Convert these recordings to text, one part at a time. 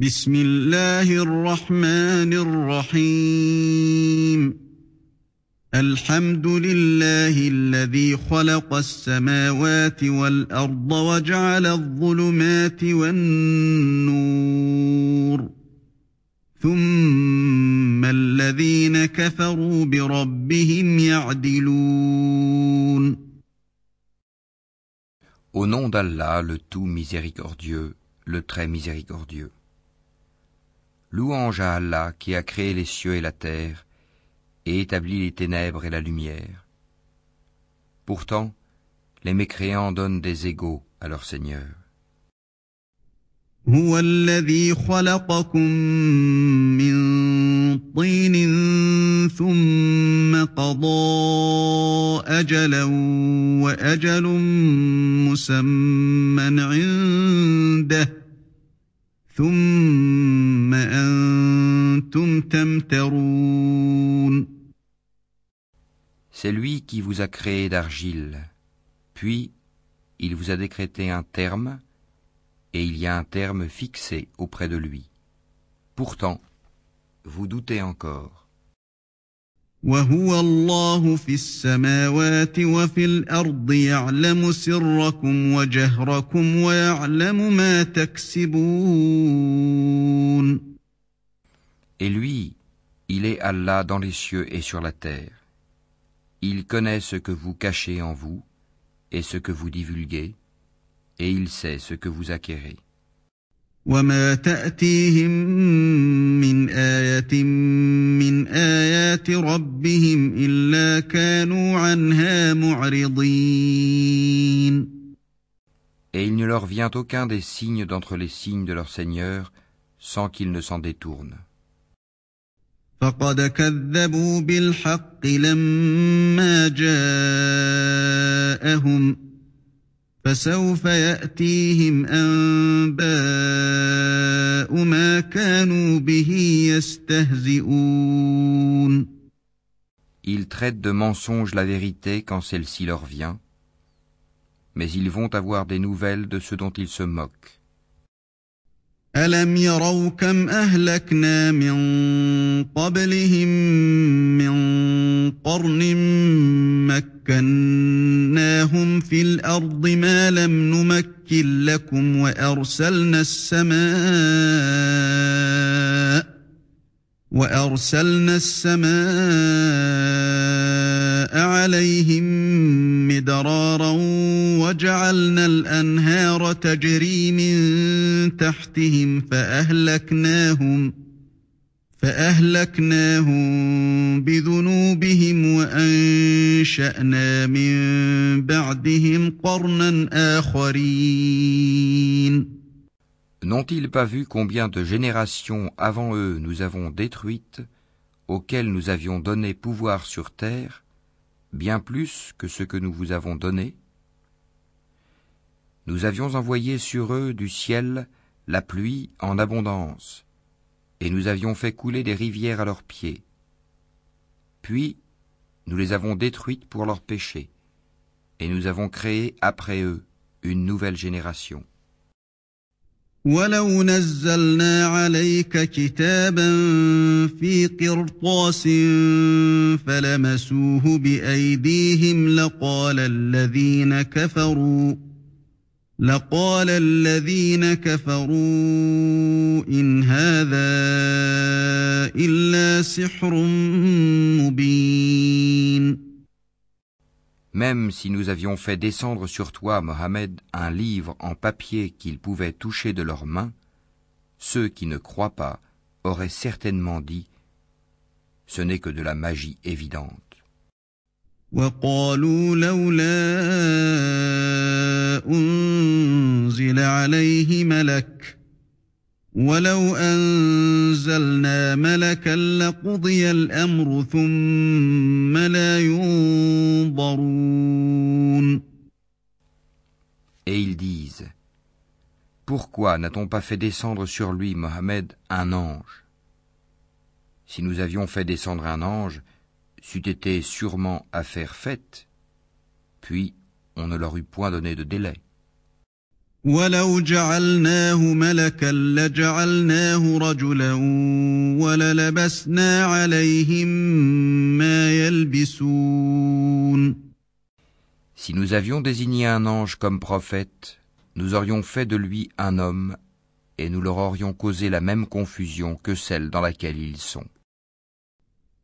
بسم الله الرحمن الرحيم. الحمد لله الذي خلق السماوات والأرض وجعل الظلمات والنور. ثم الذين كفروا بربهم يعدلون. Au nom d'Allah, le tout miséricordieux, le très miséricordieux. Louange à Allah qui a créé les cieux et la terre et établi les ténèbres et la lumière. Pourtant, les mécréants donnent des égaux à leur Seigneur. هو الذي خلقكم من طين ثم قضى أجلا وأجل مسمى عنده ثم أنتم تمترون C'est lui qui vous a créé d'argile, puis il vous a décrété un terme, et il y a un terme fixé auprès de lui. Pourtant, vous doutez encore. وهو الله في السماوات وفي الأرض يعلم سركم وجهركم ويعلم ما تكسبون Et lui, il est Allah dans les cieux et sur la terre. Il connaît ce que vous cachez en vous et ce que vous divulguez, et il sait ce que vous acquérez. وما تأتيهم من آية من آيات ربهم إلا كانوا عنها معرضين Et il ne leur vient aucun des signes d'entre les signes de leur Seigneur sans qu'ils ne s'en détournent. فقد كذبوا بالحق لما جاءهم فسوف يأتيهم أنباء ما كانوا به يستهزئون Ils traitent de mensonge la vérité quand celle-ci leur vient, mais ils vont avoir des nouvelles de ce dont ils se moquent. ألم يروا كم أهلكنا من قبلهم من قرن مكناهم في الأرض ما لم نمكن لكم وأرسلنا السماء وأرسلنا السماء عليهم مدرارا وجعلنا الأنهار تجري من تحتهم فأهلكناهم فأهلكناهم بذنوبهم وأنشأنا من بعدهم قرنا آخرين N'ont-ils pas vu combien de générations avant eux nous avons détruites, auxquelles nous avions donné pouvoir sur terre, bien plus que ce que nous vous avons donné? Nous avions envoyé sur eux du ciel la pluie en abondance, et nous avions fait couler des rivières à leurs pieds. Puis, nous les avons détruites pour leurs péchés, et nous avons créé après eux une nouvelle génération. ولو نزلنا عليك كتابا في قرطاس فلمسوه بأيديهم لقال الذين كفروا لقال الذين كفروا إن هذا إلا سحر مبين Même si nous avions fait descendre sur toi, Mohammed, un livre en papier qu'ils pouvaient toucher de leurs mains, ceux qui ne croient pas auraient certainement dit Ce n'est que de la magie évidente. وقالوا لولا أنزل عليه ملك ولو أنزلنا ملكا لقضي الأمر ثم لا ينظرون Et ils disent Pourquoi n'a-t-on pas fait descendre sur lui, Mohammed, un ange Si nous avions fait descendre un ange, c'eût été sûrement affaire faite, puis on ne leur eût point donné de délai. ولو جعلناه ملكا لجعلناه رجلا وللبسنا عليهم ما يلبسون Si nous avions désigné un ange comme prophète, nous aurions fait de lui un homme, et nous leur aurions causé la même confusion que celle dans laquelle ils sont.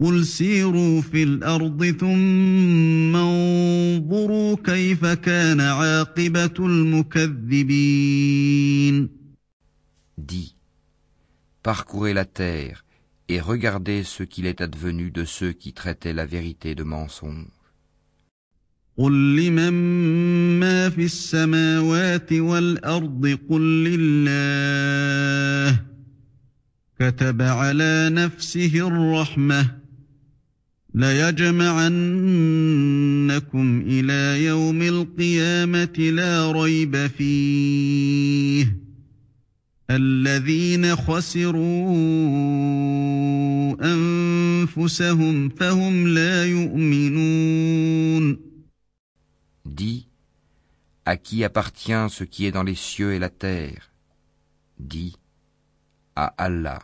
قل سيروا في الأرض ثم انظروا كيف كان عاقبة المكذبين Dis, parcourez la terre et regardez ce qu'il est advenu de ceux qui traitaient la vérité de mensonge. قل لمن ما في السماوات والأرض قل لله كتب على نفسه الرحمة ليجمعنكم إلى يوم القيامة لا ريب فيه الذين خسروا أنفسهم فهم لا يؤمنون Dis, à qui appartient ce qui est dans les cieux et la terre Dis, à Allah.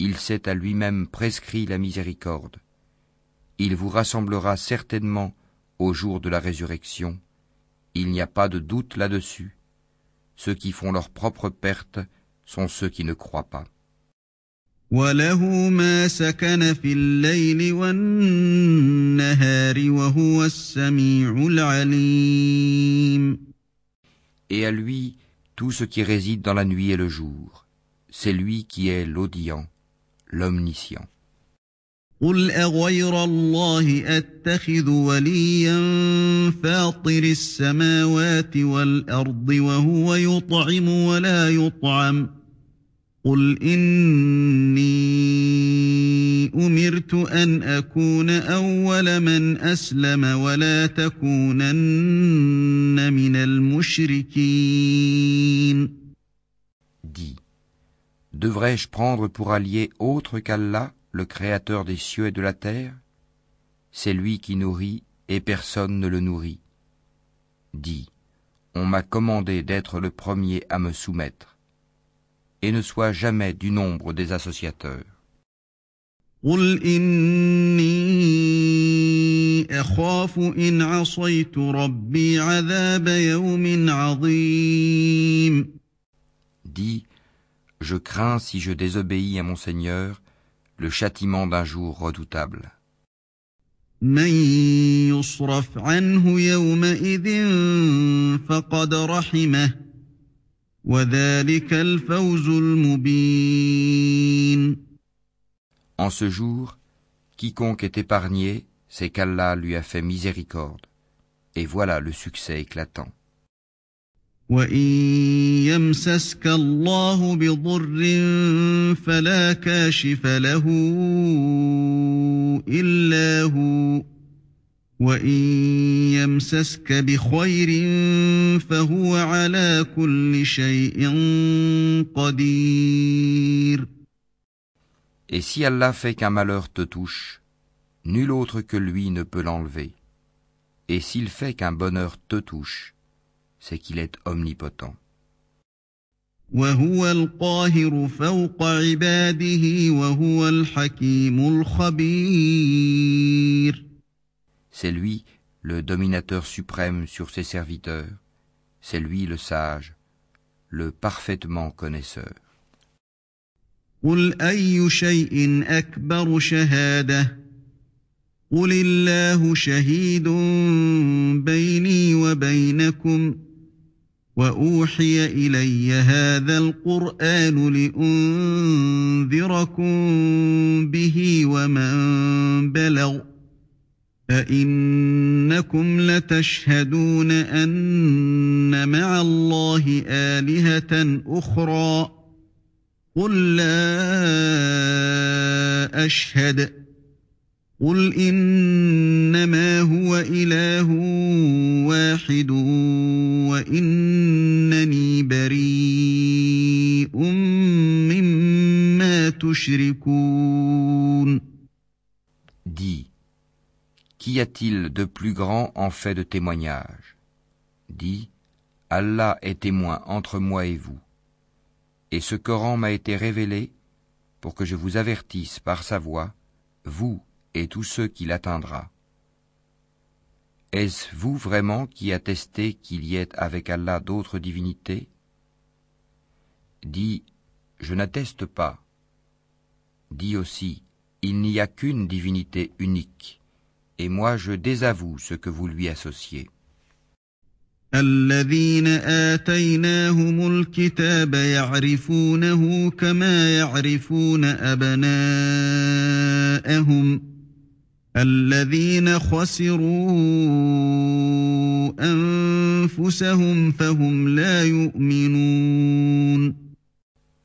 Il s'est à lui-même prescrit la miséricorde. Il vous rassemblera certainement au jour de la résurrection. Il n'y a pas de doute là-dessus. Ceux qui font leur propre perte sont ceux qui ne croient pas. وله ما سكن في الليل والنهار وهو السميع العليم Et à lui tout ce qui réside dans la nuit et le jour. C'est lui qui est l'audient, l'omniscient. قل أغير الله أتخذ وليا فاطر السماوات والأرض وهو يطعم ولا يطعم قل إني أمرت أن أكون أول من أسلم ولا تكونن من المشركين. Dis, devrais-je prendre pour allié autre qu'Allah, le Créateur des cieux et de la terre C'est lui qui nourrit et personne ne le nourrit. Dis, on m'a commandé d'être le premier à me soumettre, et ne sois jamais du nombre des associateurs. Dis, je crains si je désobéis à mon Seigneur, le châtiment d'un jour redoutable. En ce jour, quiconque est épargné, c'est qu'Allah lui a fait miséricorde. Et voilà le succès éclatant. وإن يمسسك الله بضر فلا كاشف له إلا هو وإن يمسسك بخير فهو على كل شيء قدير Et si Allah fait qu'un malheur te touche, nul autre que lui ne peut l'enlever. Et s'il fait qu'un bonheur te touche, c'est qu'il est omnipotent. وهو القاهر فوق عباده وهو الحكيم الخبير C'est lui le dominateur suprême sur ses serviteurs, c'est lui le sage, le parfaitement connaisseur. قل أي شيء أكبر شهادة قل الله شهيد بيني وبينكم وأوحي إلي هذا القرآن لأنذركم به ومن بلغ ائنكم لتشهدون أن مع الله آلهة أخرى قل لا أشهد قل إنما هو إله واحد وإنني بريء مما تشركون Dis, qu'y a-t-il de plus grand en fait de témoignage Dis, Allah est témoin entre moi et vous. Et ce Coran m'a été révélé pour que je vous avertisse par sa voix, vous et tous ceux qui l'atteindra. Est-ce vous vraiment qui attestez qu'il y ait avec Allah d'autres divinités Dis, je n'atteste pas. Dis aussi, il n'y a qu'une divinité unique, et moi je désavoue ce que vous lui associez. الذين آتيناهم الكتاب يعرفونه كما يعرفون أبناءهم الذين خسروا أنفسهم فهم لا يؤمنون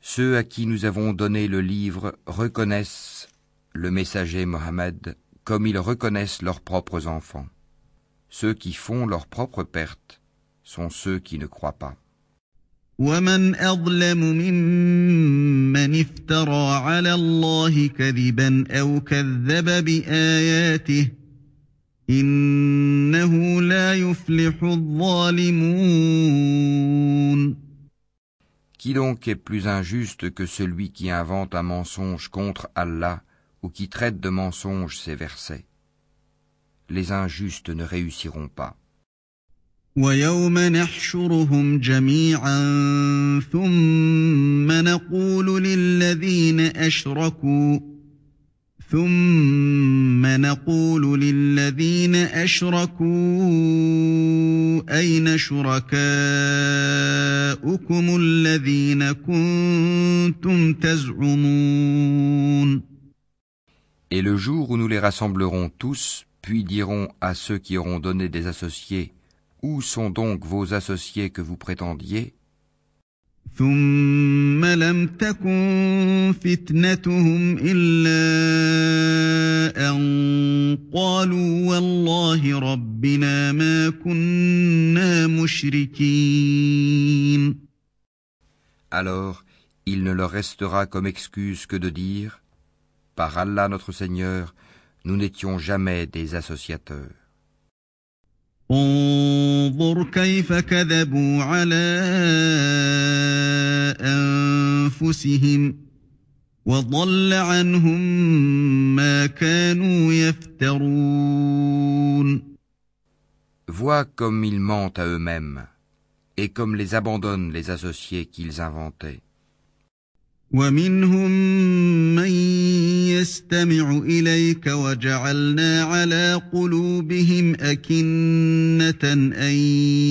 Ceux à qui nous avons donné le livre reconnaissent le messager Mohammed comme ils reconnaissent leurs propres enfants. Ceux qui font leur propre perte sont ceux qui ne croient pas. ومن أظلم ممن افترى على الله كذبا أو كذب بآياته إنه لا يفلح الظالمون Qui donc est plus injuste que celui qui invente un mensonge contre Allah ou qui traite de mensonge ses versets Les injustes ne réussiront pas. ويوم نحشرهم جميعا ثم نقول للذين أشركوا ثم نقول للذين أشركوا أين شركاؤكم الذين كنتم تزعمون Et le jour où nous les rassemblerons tous, puis dirons à ceux qui auront donné des associés, Où sont donc vos associés que vous prétendiez ثم لم تكن فتنتهم إلا أن قالوا والله ربنا ما كنا مشركين Alors, il ne leur restera comme excuse que de dire Par Allah notre Seigneur, nous n'étions jamais des associateurs. انظر كيف كذبوا على أنفسهم وضل عنهم ما كانوا يفترون Vois comme ils mentent à eux-mêmes, et comme les abandonnent les associés qu'ils inventaient. ومنهم من يستمع إليك وجعلنا على قلوبهم أكنة أن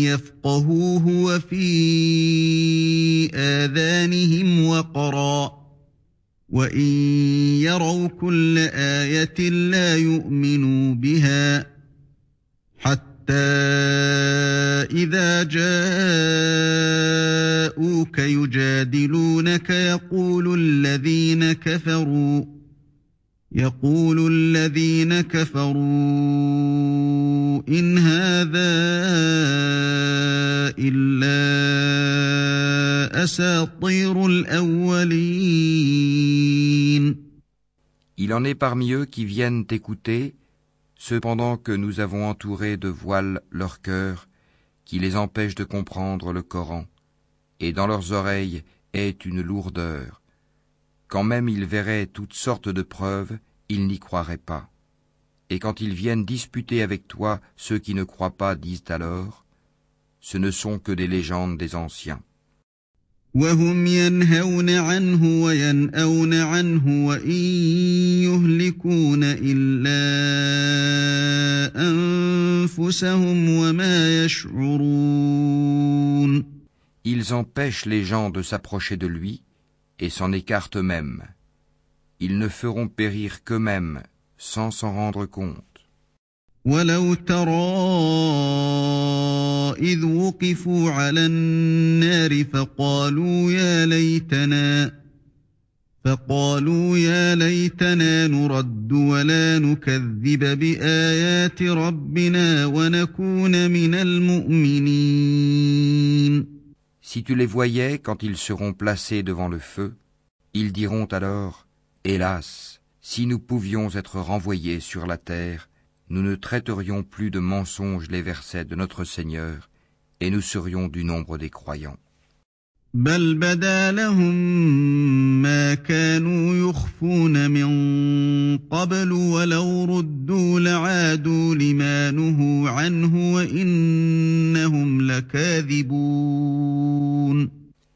يفقهوه وفي آذانهم وقرا. وإن يروا كل آية لا يؤمنوا بها. إذا جاءوك يجادلونك يقول الذين كفروا يقول الذين كفروا إن هذا إلا أساطير الأولين. Il en est parmi eux qui viennent t'écouter, cependant que nous avons entouré de voiles leur cœur, qui les empêchent de comprendre le Coran, et dans leurs oreilles est une lourdeur. Quand même ils verraient toutes sortes de preuves, ils n'y croiraient pas. Et quand ils viennent disputer avec toi, ceux qui ne croient pas disent alors, ce ne sont que des légendes des anciens. وهم ينهون عنه وينأون عنه وإن يهلكون إلا أنفسهم وما يشعرون Ils empêchent les gens de s'approcher de lui et s'en écartent eux-mêmes. Ils ne feront périr qu'eux-mêmes sans s'en rendre compte. ولو ترى إذ وقفوا على النار فقالوا يا ليتنا فقالوا يا ليتنا نرد ولا نكذب بآيات ربنا ونكون من المؤمنين Si tu les voyais quand ils seront placés devant le feu, ils diront alors Hélas, si nous pouvions être renvoyés sur la terre, nous ne traiterions plus de mensonges les versets de notre Seigneur, et nous serions du nombre des croyants.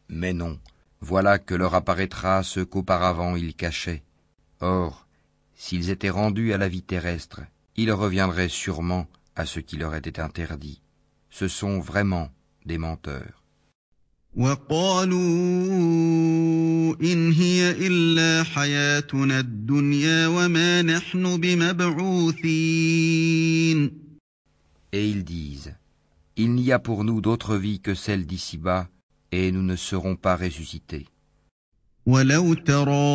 Mais non, voilà que leur apparaîtra ce qu'auparavant ils cachaient. Or, s'ils étaient rendus à la vie terrestre, ils reviendraient sûrement à ce qui leur était interdit. Ce sont vraiment des menteurs. Et ils disent, il n'y a pour nous d'autre vie que celle d'ici-bas, et nous ne serons pas ressuscités. ولو ترى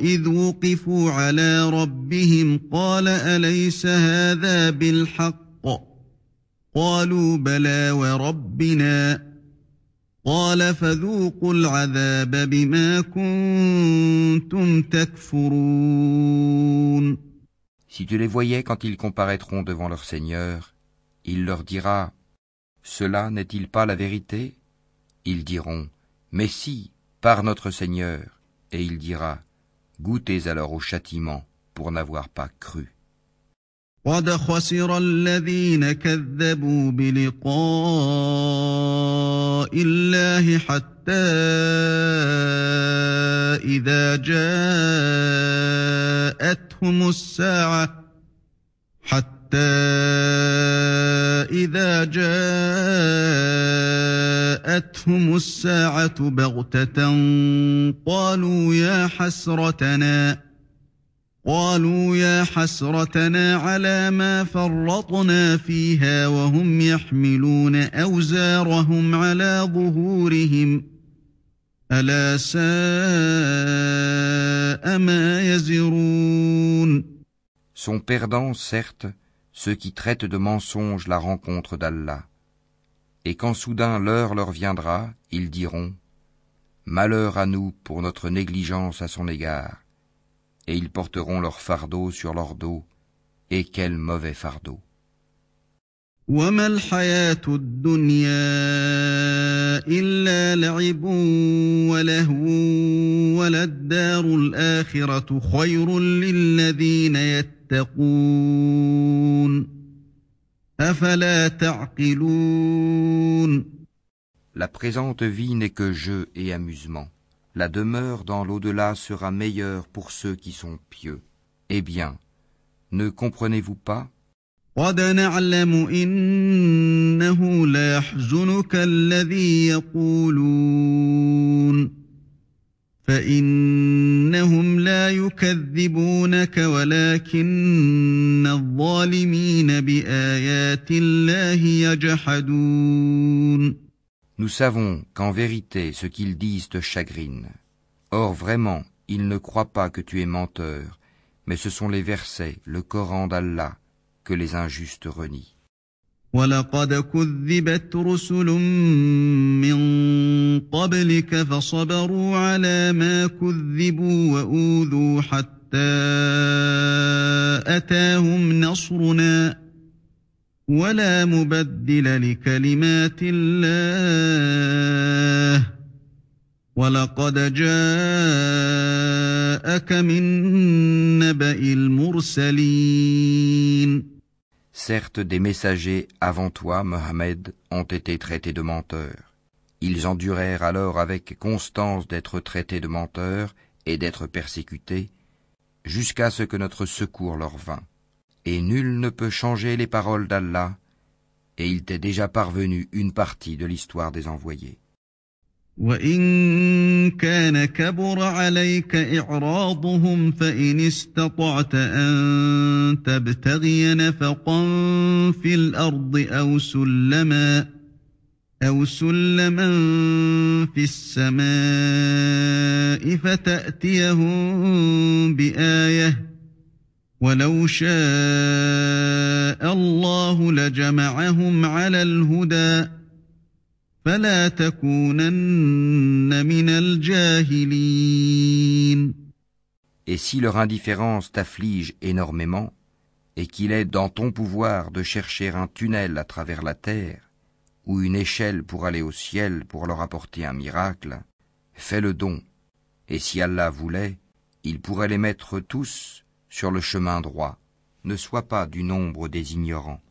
إذ وقفوا على ربهم قال أليس هذا بالحق قالوا بلى وربنا قال فذوقوا العذاب بما كنتم تكفرون Si tu les voyais quand ils comparaîtront devant leur Seigneur, il leur dira Cela n'est-il pas la vérité Ils diront Mais si, par notre Seigneur, et il dira, goûtez alors au châtiment pour n'avoir pas cru. قد خسر الذين كذبوا بلقاء الله حتى إذا جاءتهم الساعة حتى إذا جاءتهم الساعة بغتة قالوا يا حسرتنا قالوا يا حسرتنا على ما فرطنا فيها وهم يحملون أوزارهم على ظهورهم ألا ساء ما يزرون Sont perdants, certes, ceux qui traitent de mensonges la rencontre d'Allah. Et quand soudain l'heure leur viendra, ils diront Malheur à nous pour notre négligence à son égard. Et ils porteront leur fardeau sur leur dos, et quel mauvais fardeau. La présente vie n'est que jeu et amusement. La demeure dans l'au-delà sera meilleure pour ceux qui sont pieux. Eh bien, ne comprenez-vous pas? Nous savons qu'en vérité ce qu'ils disent te chagrine. Or vraiment, ils ne croient pas que tu es menteur, mais ce sont les versets, le Coran d'Allah, que les injustes renient. ولقد كذبت رسل من قبلك فصبروا على ما كذبوا واوذوا حتى اتاهم نصرنا ولا مبدل لكلمات الله ولقد جاءك من نبا المرسلين Certes, des messagers avant toi, Mohammed, ont été traités de menteurs. Ils endurèrent alors avec constance d'être traités de menteurs et d'être persécutés, jusqu'à ce que notre secours leur vînt. Et nul ne peut changer les paroles d'Allah, et il t'est déjà parvenu une partie de l'histoire des envoyés. وإن كان كبر عليك إعراضهم فإن استطعت أن تبتغي نفقا في الأرض أو سلما أو سلما في السماء فتأتيهم بآية ولو شاء الله لجمعهم على الهدى Et si leur indifférence t'afflige énormément, et qu'il est dans ton pouvoir de chercher un tunnel à travers la terre, ou une échelle pour aller au ciel pour leur apporter un miracle, fais le don, et si Allah voulait, il pourrait les mettre tous sur le chemin droit. Ne sois pas du nombre des ignorants.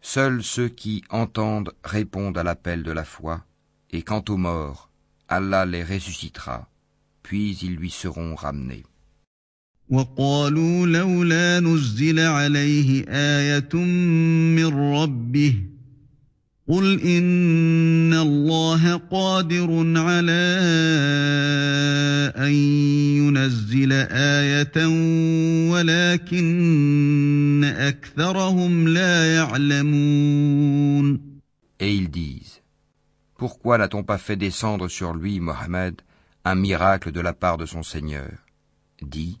Seuls ceux qui entendent répondent à l'appel de la foi, et quant aux morts, Allah les ressuscitera, puis ils lui seront ramenés. وقالوا لولا نزل عليه آية من ربه قل إن الله قادر على أن ينزل آية ولكن أكثرهم لا يعلمون Et ils disent, Pourquoi n'a-t-on pas fait descendre sur lui, Mohammed, un miracle de la part de son Seigneur Dit,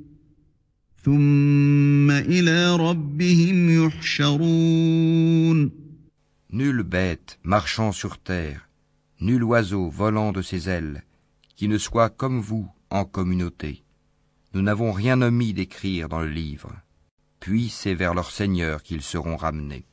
Nulle bête marchant sur terre, nul oiseau volant de ses ailes, qui ne soit comme vous en communauté. Nous n'avons rien omis d'écrire dans le livre. Puis c'est vers leur Seigneur qu'ils seront ramenés.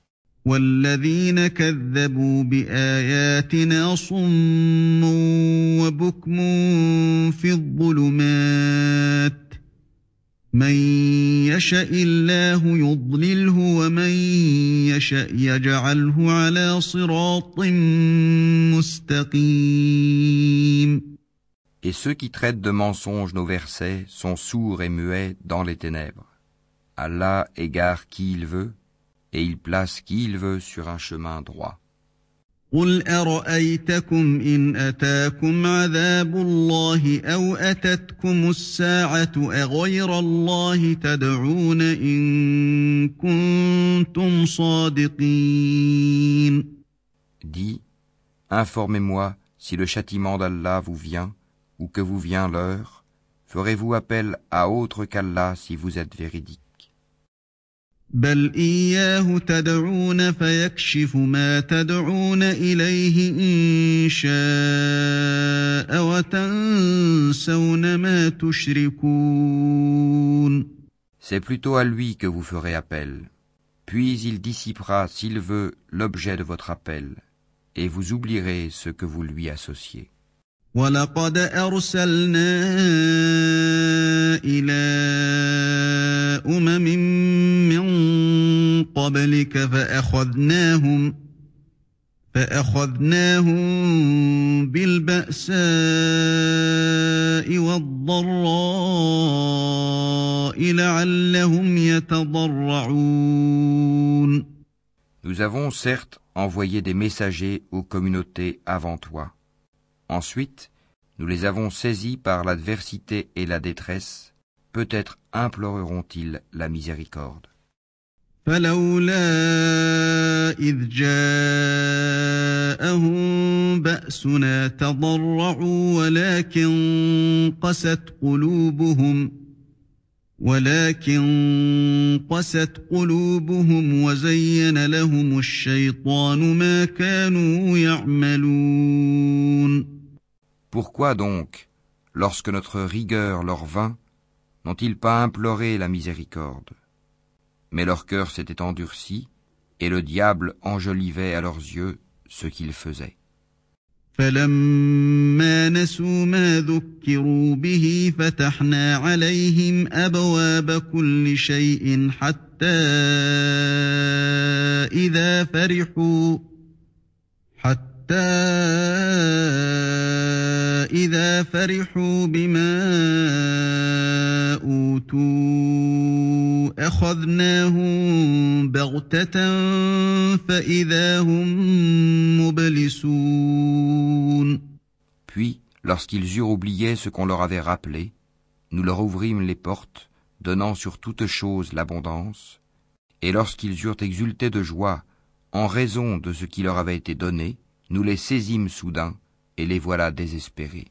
Et ceux qui traitent de mensonges nos versets sont sourds et muets dans les ténèbres. Allah égare qui il veut, et il place qui il veut sur un chemin droit. قل أرأيتكم إن أتاكم عذاب الله أو أتتكم الساعة أغير الله تدعون إن كنتم صادقين Dis, informez-moi si le châtiment d'Allah vous vient ou que vous vient l'heure, ferez-vous appel à autre qu'Allah si vous êtes véridique بل إياه تدعون فيكشف ما تدعون إليه إن شاء وتنسون ما تشركون C'est plutôt à lui que vous ferez appel. Puis il dissipera, s'il veut, l'objet de votre appel, et vous oublierez ce que vous lui associez. ولقد أرسلنا إلى أمم من قبلك فأخذناهم فأخذناهم بالبأساء والضراء لعلهم يتضرعون Nous avons certes envoyé des messagers aux communautés avant toi. Ensuite, nous les avons saisis par l'adversité et la détresse. Peut-être imploreront-ils la miséricorde. ولكن قست قلوبهم وزين لهم الشيطان ما كانوا يعملون Pourquoi donc, lorsque notre rigueur leur vint, n'ont-ils pas imploré la miséricorde Mais leur cœur s'était endurci, et le diable enjolivait à leurs yeux ce qu'ils faisaient. فلما نسوا ما ذكروا به فتحنا عليهم ابواب كل شيء حتى اذا فرحوا حتى اذا فرحوا بما اوتوا اخذناهم بغته فاذا هم مبلسون Puis, lorsqu'ils eurent oublié ce qu'on leur avait rappelé, nous leur ouvrîmes les portes, donnant sur toute chose l'abondance, et lorsqu'ils eurent exulté de joie en raison de ce qui leur avait été donné, nous les saisîmes soudain, et les voilà désespérés.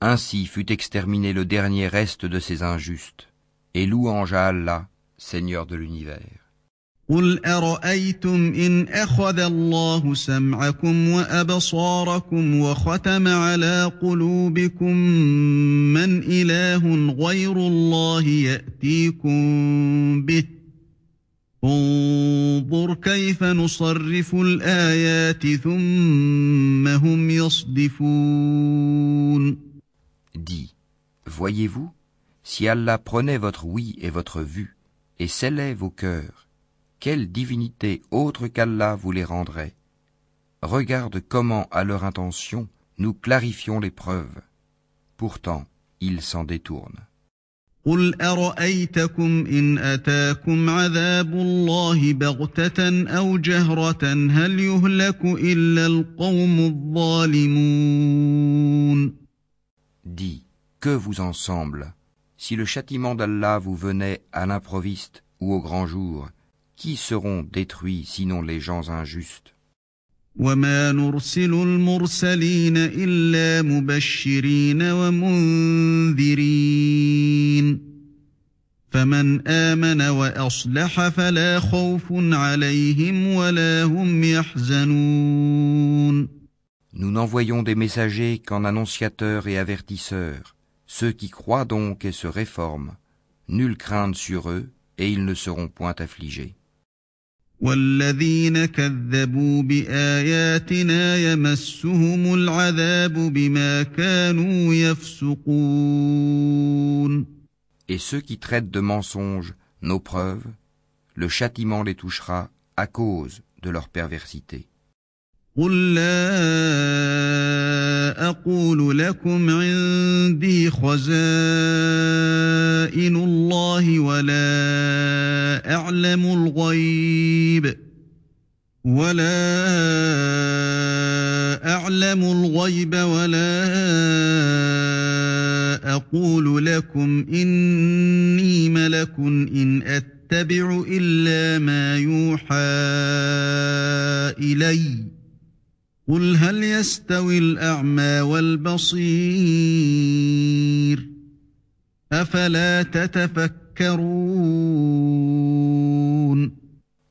Ainsi fut exterminé le dernier reste de ces injustes, et louange à Allah, Seigneur de l'univers. قل أرأيتم إن أخذ الله سمعكم وأبصاركم وختم على قلوبكم من إله غير الله يأتيكم به؟ انظر كيف نصرف الآيات ثم هم يصدفون Dis, voyez-vous, si Allah prenait votre oui et votre vue, et scellait vos cœurs, quelle divinité autre qu'Allah vous les rendrait Regarde comment, à leur intention, nous clarifions les preuves. Pourtant, ils s'en détournent. قل أرأيتكم إن أتاكم عذاب الله بغتة أو جهرة هل يهلك إلا القوم الظالمون Dis, que vous en semble Si le châtiment d'Allah vous venait à l'improviste ou au grand jour, qui seront détruits sinon les gens injustes وما نرسل المرسلين إلا مبشرين ومنذرين فمن آمن وأصلح فلا خوف عليهم ولا هم يحزنون Nous n'envoyons des messagers qu'en annonciateurs et avertisseurs. Ceux qui croient donc et se réforment, nulle crainte sur eux, et ils ne seront point affligés. والذين كذبوا بآياتنا يمسهم العذاب بما كانوا يفسقون Et ceux qui traitent de mensonges nos preuves, le châtiment les touchera à cause de leur perversité. قل لا أقول لكم عندي خزائن الله ولا أعلم الغيب ولا أعلم الغيب ولا أقول لكم إني ملك إن أتبع إلا ما يوحى إليّ قل هل يستوي الأعمى والبصير أفلا تتفكرون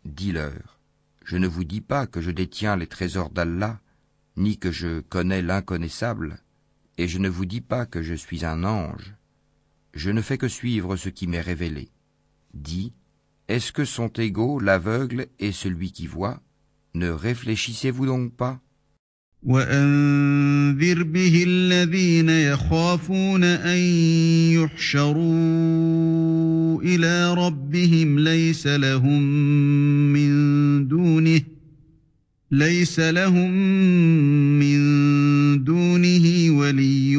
Dis-leur, je ne vous dis pas que je détiens les trésors d'Allah, ni que je connais l'inconnaissable, et je ne vous dis pas que je suis un ange. Je ne fais que suivre ce qui m'est révélé. Dis, est-ce que sont égaux l'aveugle et celui qui voit Ne réfléchissez-vous donc pas وأنذر به الذين يخافون أن يحشروا إلى ربهم ليس لهم من دونه ليس لهم من دونه ولي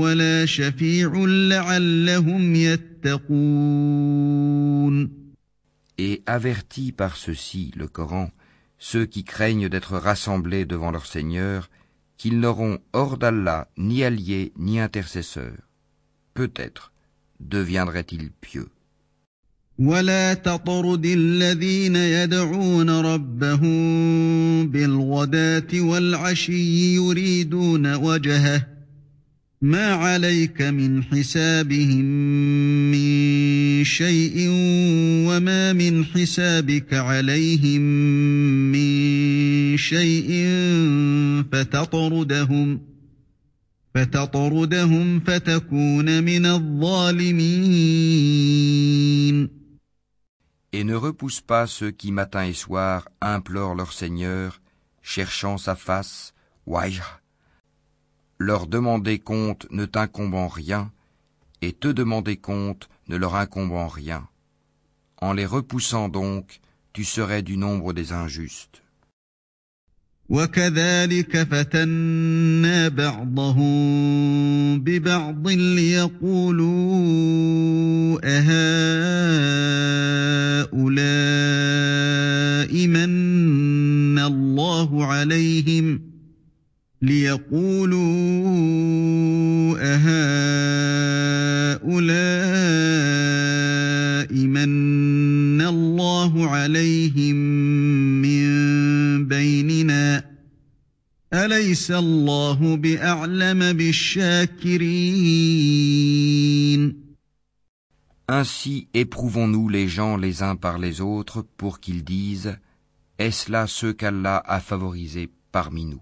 ولا شفيع لعلهم يتقون Et avertis par ceci le Coran, ceux qui craignent d'être rassemblés devant leur Seigneur, qu'ils n'auront hors d'Allah ni alliés ni intercesseurs. Peut-être deviendraient-ils pieux. ولا تطرد الذين يدعون ربهم بالغداة والعشي يريدون وجهه ما عليك من حسابهم من شيء وما من حسابك عليهم من شيء فتطردهم فتطردهم فتكون من الظالمين Et ne repousse pas ceux qui matin et soir implorent leur Seigneur, cherchant sa face, wajh. Leur demander compte ne t'incombe en rien, et te demander compte ne leur incombe en rien. En les repoussant donc, tu serais du nombre des injustes. وكذلك فتنا بعضهم ببعض ليقولوا أهؤلاء من الله عليهم ليقولوا أهؤلاء من الله عليهم من بيننا أليس الله بأعلم بالشاكرين Ainsi éprouvons-nous les gens les uns par les autres pour qu'ils disent Est-ce là ceux qu'Allah a favorisés parmi nous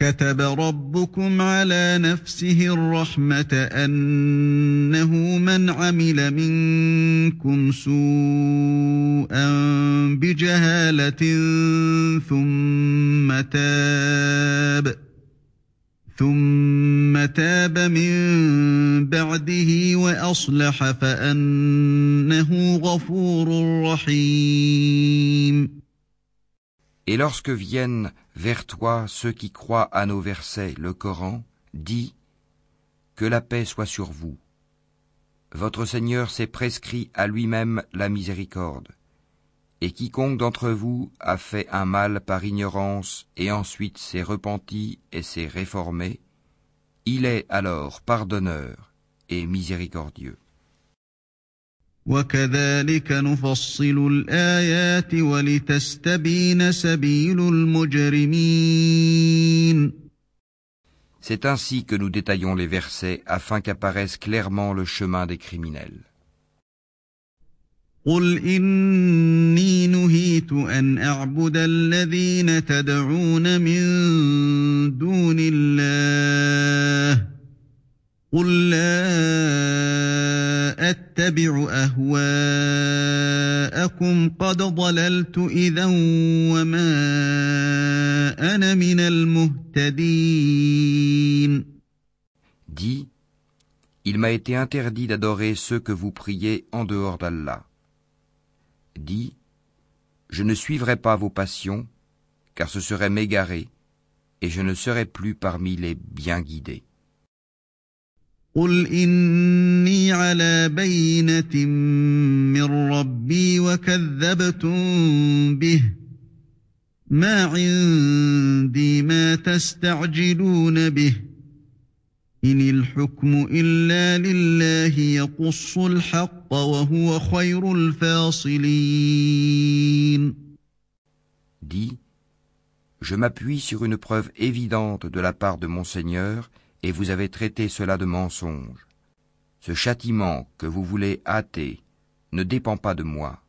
كتب ربكم على نفسه الرحمة أنه من عمل منكم سوءا بجهالة ثم تاب ۖ ثم تاب من بعده وأصلح فأنه غفور رحيم. Et lorsque viennent vers toi ceux qui croient à nos versets, le Coran, dis Que la paix soit sur vous. Votre Seigneur s'est prescrit à lui-même la miséricorde. Et quiconque d'entre vous a fait un mal par ignorance et ensuite s'est repenti et s'est réformé, il est alors pardonneur et miséricordieux. C'est ainsi que nous détaillons les versets afin qu'apparaisse clairement le chemin des criminels. قل إني نهيت أن أعبد الذين تدعون من دون الله قل لا أتبع أهواءكم قد ضللت إذا وما أنا من المهتدين Dis, il m'a été interdit d'adorer ceux que vous priez en dehors d'Allah. dit Je ne suivrai pas vos passions, car ce serait m'égarer, et je ne serai plus parmi les bien guidés. Je m'appuie sur une preuve évidente de la part de mon Seigneur, et vous avez traité cela de mensonge. Ce châtiment que vous voulez hâter ne dépend pas de moi.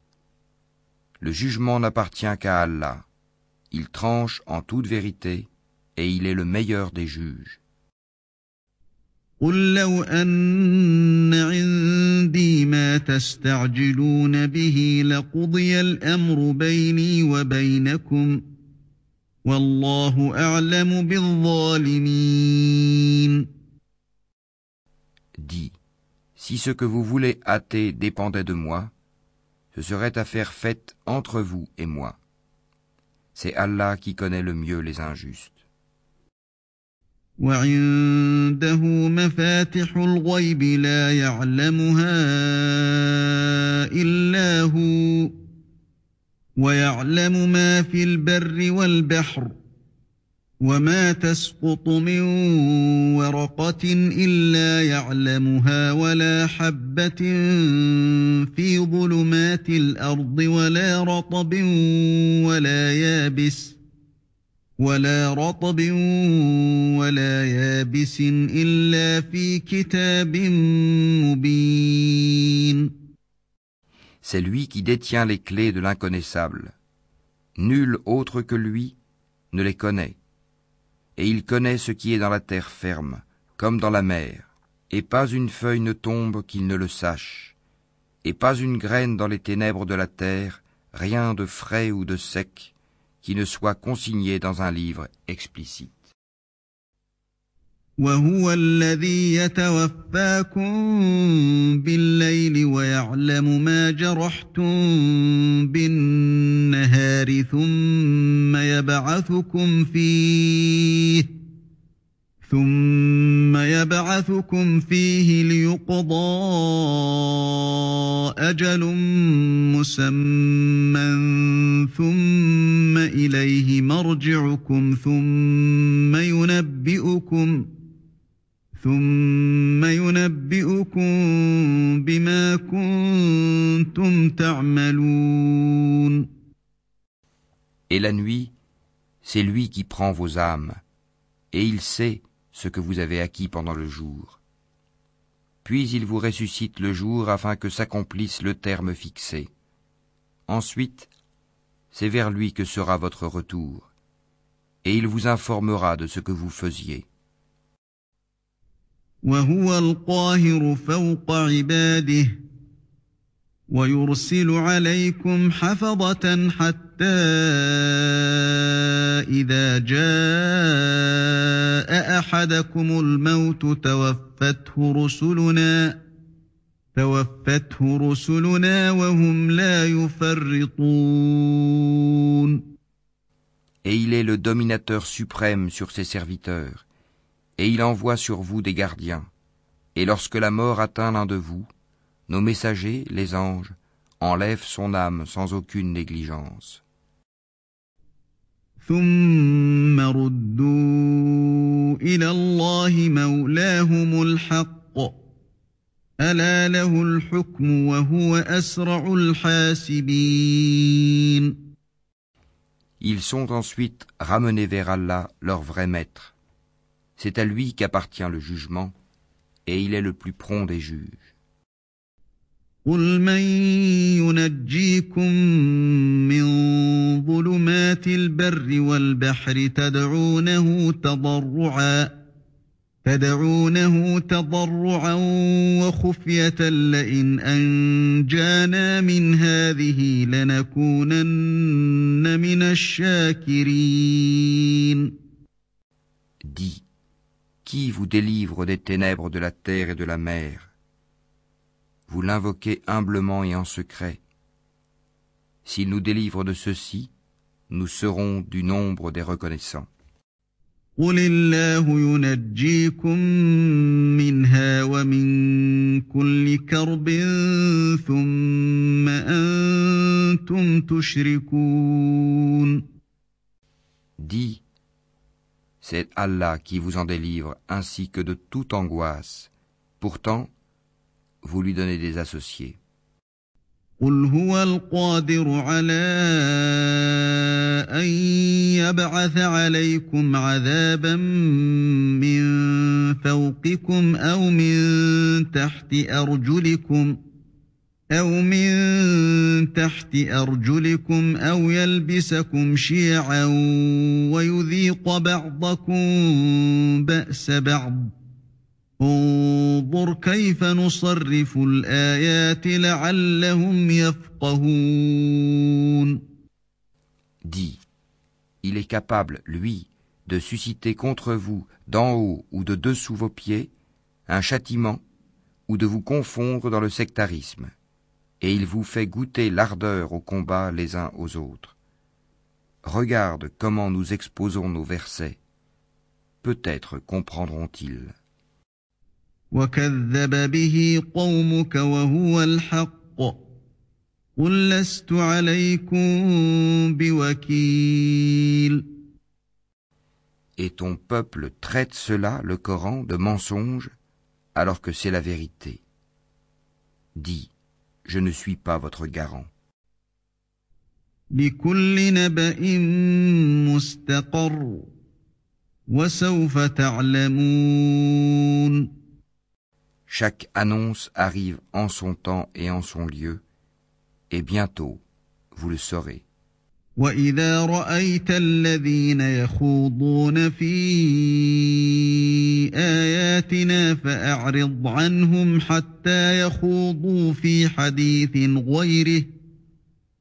Le jugement n'appartient qu'à Allah. Il tranche en toute vérité, et il est le meilleur des juges. قل لو أن عندي ما تستعجلون به لقضي الأمر بيني وبينكم والله أعلم بالظالمين Dis, si ce que vous voulez hâter dépendait de moi, ce serait affaire faite entre vous et moi. C'est Allah qui connaît le mieux les injustes. وعنده مفاتح الغيب لا يعلمها الا هو ويعلم ما في البر والبحر وما تسقط من ورقة إلا يعلمها ولا حبة في ظلمات الأرض ولا رطب ولا يابس ولا رطب ولا يابس إلا في كتاب مبين C'est lui qui détient les clés de l'inconnaissable. Nul autre que lui ne les connaît. Et il connaît ce qui est dans la terre ferme, comme dans la mer. Et pas une feuille ne tombe qu'il ne le sache. Et pas une graine dans les ténèbres de la terre, rien de frais ou de sec, qui ne soit consigné dans un livre explicite. وهو الذي يتوفاكم بالليل ويعلم ما جرحتم بالنهار ثم يبعثكم فيه ثم يبعثكم فيه ليقضى أجل مسمى ثم إليه مرجعكم ثم ينبئكم ۖ Et la nuit, c'est lui qui prend vos âmes, et il sait ce que vous avez acquis pendant le jour. Puis il vous ressuscite le jour afin que s'accomplisse le terme fixé. Ensuite, c'est vers lui que sera votre retour, et il vous informera de ce que vous faisiez. وهو القاهر فوق عباده ويرسل عليكم حفظة حتى إذا جاء أحدكم الموت توفته رسلنا توفته رسلنا وهم لا يفرطون. Et il est le dominateur suprême sur ses serviteurs. Et il envoie sur vous des gardiens. Et lorsque la mort atteint l'un de vous, nos messagers, les anges, enlèvent son âme sans aucune négligence. Ils sont ensuite ramenés vers Allah, leur vrai maître. C'est à lui qu'appartient le jugement, et il est le plus prompt des juges. قل من ينجيكم من ظلمات البر والبحر تدعونه تضرعا تدعونه تضرعا وخفية لئن أنجانا من هذه لنكونن من الشاكرين. qui vous délivre des ténèbres de la terre et de la mer Vous l'invoquez humblement et en secret. S'il nous délivre de ceci, nous serons du nombre des reconnaissants. Dis, c'est Allah qui vous en délivre ainsi que de toute angoisse. Pourtant, vous lui donnez des associés. قل هو القادر على أن يبعث عليكم عذابا من فوقكم أو من تحت أرجلكم ۖ أو من تحت أرجلكم أو يلبسكم شيعا ويذيق بعضكم بأس بعض انظر كيف نصرف الآيات لعلهم يفقهون Dis, il est capable, lui, de susciter contre vous, d'en haut ou de dessous vos pieds, un châtiment, ou de vous confondre dans le sectarisme et il vous fait goûter l'ardeur au combat les uns aux autres. Regarde comment nous exposons nos versets. Peut-être comprendront-ils. Et ton peuple traite cela, le Coran, de mensonge, alors que c'est la vérité. Dis, je ne suis pas votre garant. Chaque annonce arrive en son temps et en son lieu, et bientôt vous le saurez. وإذا رأيت الذين يخوضون في آياتنا فأعرض عنهم حتى يخوضوا في حديث غيره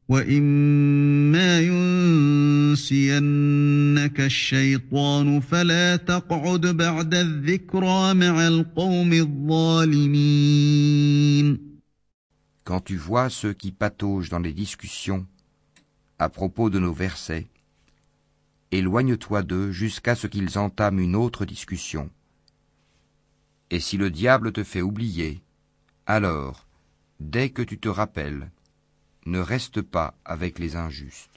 وإما ينسينك الشيطان فلا تقعد بعد الذكرى مع القوم الظالمين. Quand tu vois ceux qui pataugent dans les discussions à propos de nos versets, éloigne-toi d'eux jusqu'à ce qu'ils entament une autre discussion. Et si le diable te fait oublier, alors, dès que tu te rappelles, ne reste pas avec les injustes.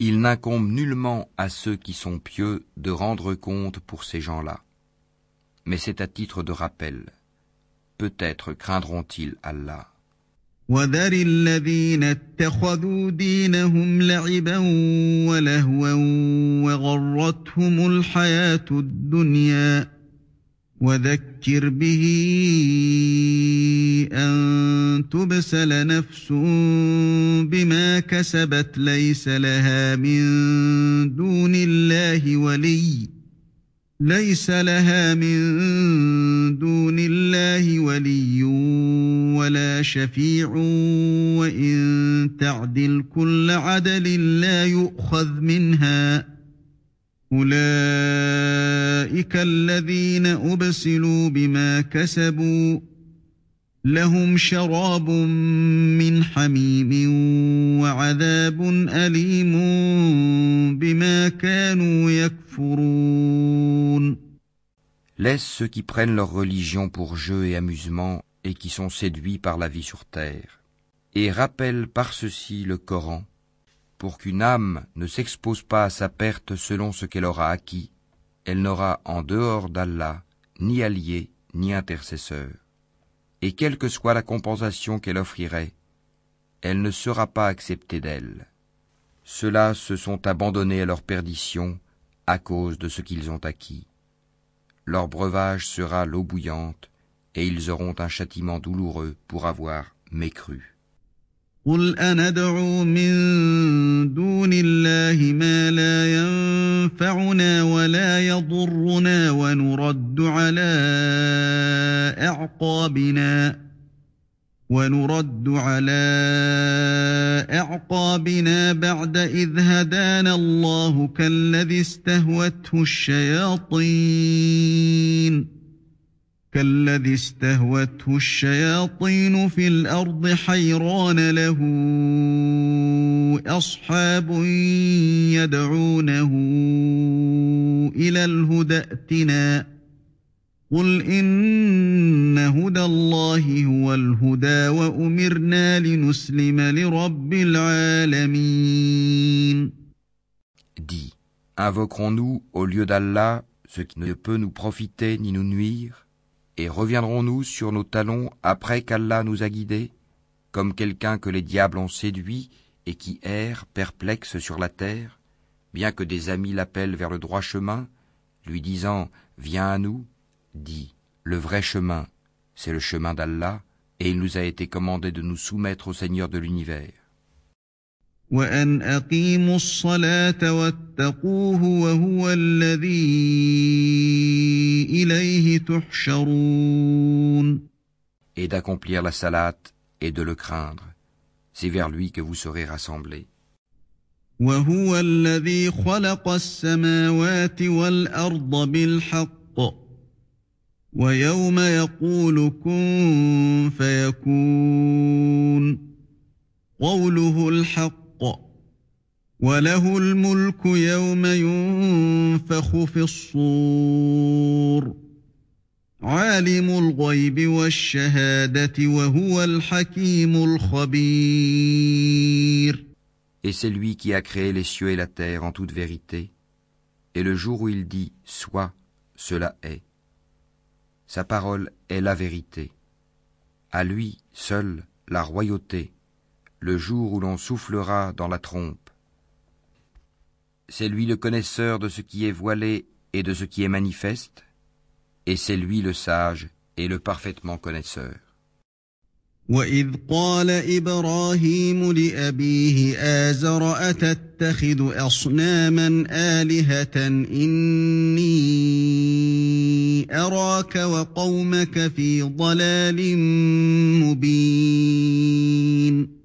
Il n'incombe nullement à ceux qui sont pieux de rendre compte pour ces gens-là. Mais c'est à titre de rappel. Peut-être craindront-ils Allah. وذر الذين اتخذوا دينهم لعبا ولهوا وغرتهم الحياة الدنيا وذكر به أن تبسل نفس بما كسبت ليس لها من دون الله ولي ليس لها من دون الله ولي ولا شفيع وإن تعدل كل عدل لا يؤخذ منها. أولئك الذين أبسلوا بما كسبوا لهم شراب من حميم وعذاب أليم بما كانوا يكفرون Laisse ceux qui prennent leur religion pour jeu et amusement et qui sont séduits par la vie sur terre. Et rappelle par ceci le Coran, pour qu'une âme ne s'expose pas à sa perte selon ce qu'elle aura acquis, elle n'aura en dehors d'Allah ni allié ni intercesseur. Et quelle que soit la compensation qu'elle offrirait, elle ne sera pas acceptée d'elle. Ceux-là se sont abandonnés à leur perdition à cause de ce qu'ils ont acquis. Leur breuvage sera l'eau bouillante, et ils auront un châtiment douloureux pour avoir mécru. قل أندعو من دون الله ما لا ينفعنا ولا يضرنا ونرد على أعقابنا ونرد على أعقابنا بعد إذ هدانا الله كالذي استهوته الشياطين كالذي استهوته الشياطين في الأرض حيران له أصحاب يدعونه إلى الهدى ائتنا قل إن هدى الله هو الهدى وأمرنا لنسلم لرب العالمين. Dis, invoquerons-nous au lieu d'Allah ce qui ne peut nous profiter ni nous nuire? Et reviendrons-nous sur nos talons après qu'Allah nous a guidés, comme quelqu'un que les diables ont séduit et qui erre perplexe sur la terre, bien que des amis l'appellent vers le droit chemin, lui disant Viens à nous, dit Le vrai chemin, c'est le chemin d'Allah, et il nous a été commandé de nous soumettre au Seigneur de l'univers. وأن أقيموا الصلاة واتقوه وهو الذي إليه تحشرون Et d'accomplir la salate et de le craindre. C'est vers lui que vous serez rassemblés. وهو الذي خلق السماوات والأرض بالحق ويوم يقول كن فيكون قوله الحق وله الملك يوم ينفخ في الصور عالم الغيب والشهادة وهو الحكيم الخبير Et c'est lui qui a créé les cieux et la terre en toute vérité. Et le jour où il dit Sois, cela est. Sa parole est la vérité. À lui seul la royauté, le jour où l'on soufflera dans la trompe. C'est lui le connaisseur de ce qui est voilé et de ce qui est manifeste, et c'est lui le sage et le parfaitement connaisseur. وإذ قال إبراهيم لأبيه آزر أتتخذ أصناما آلهة إني أراك وقومك في ضلال مبين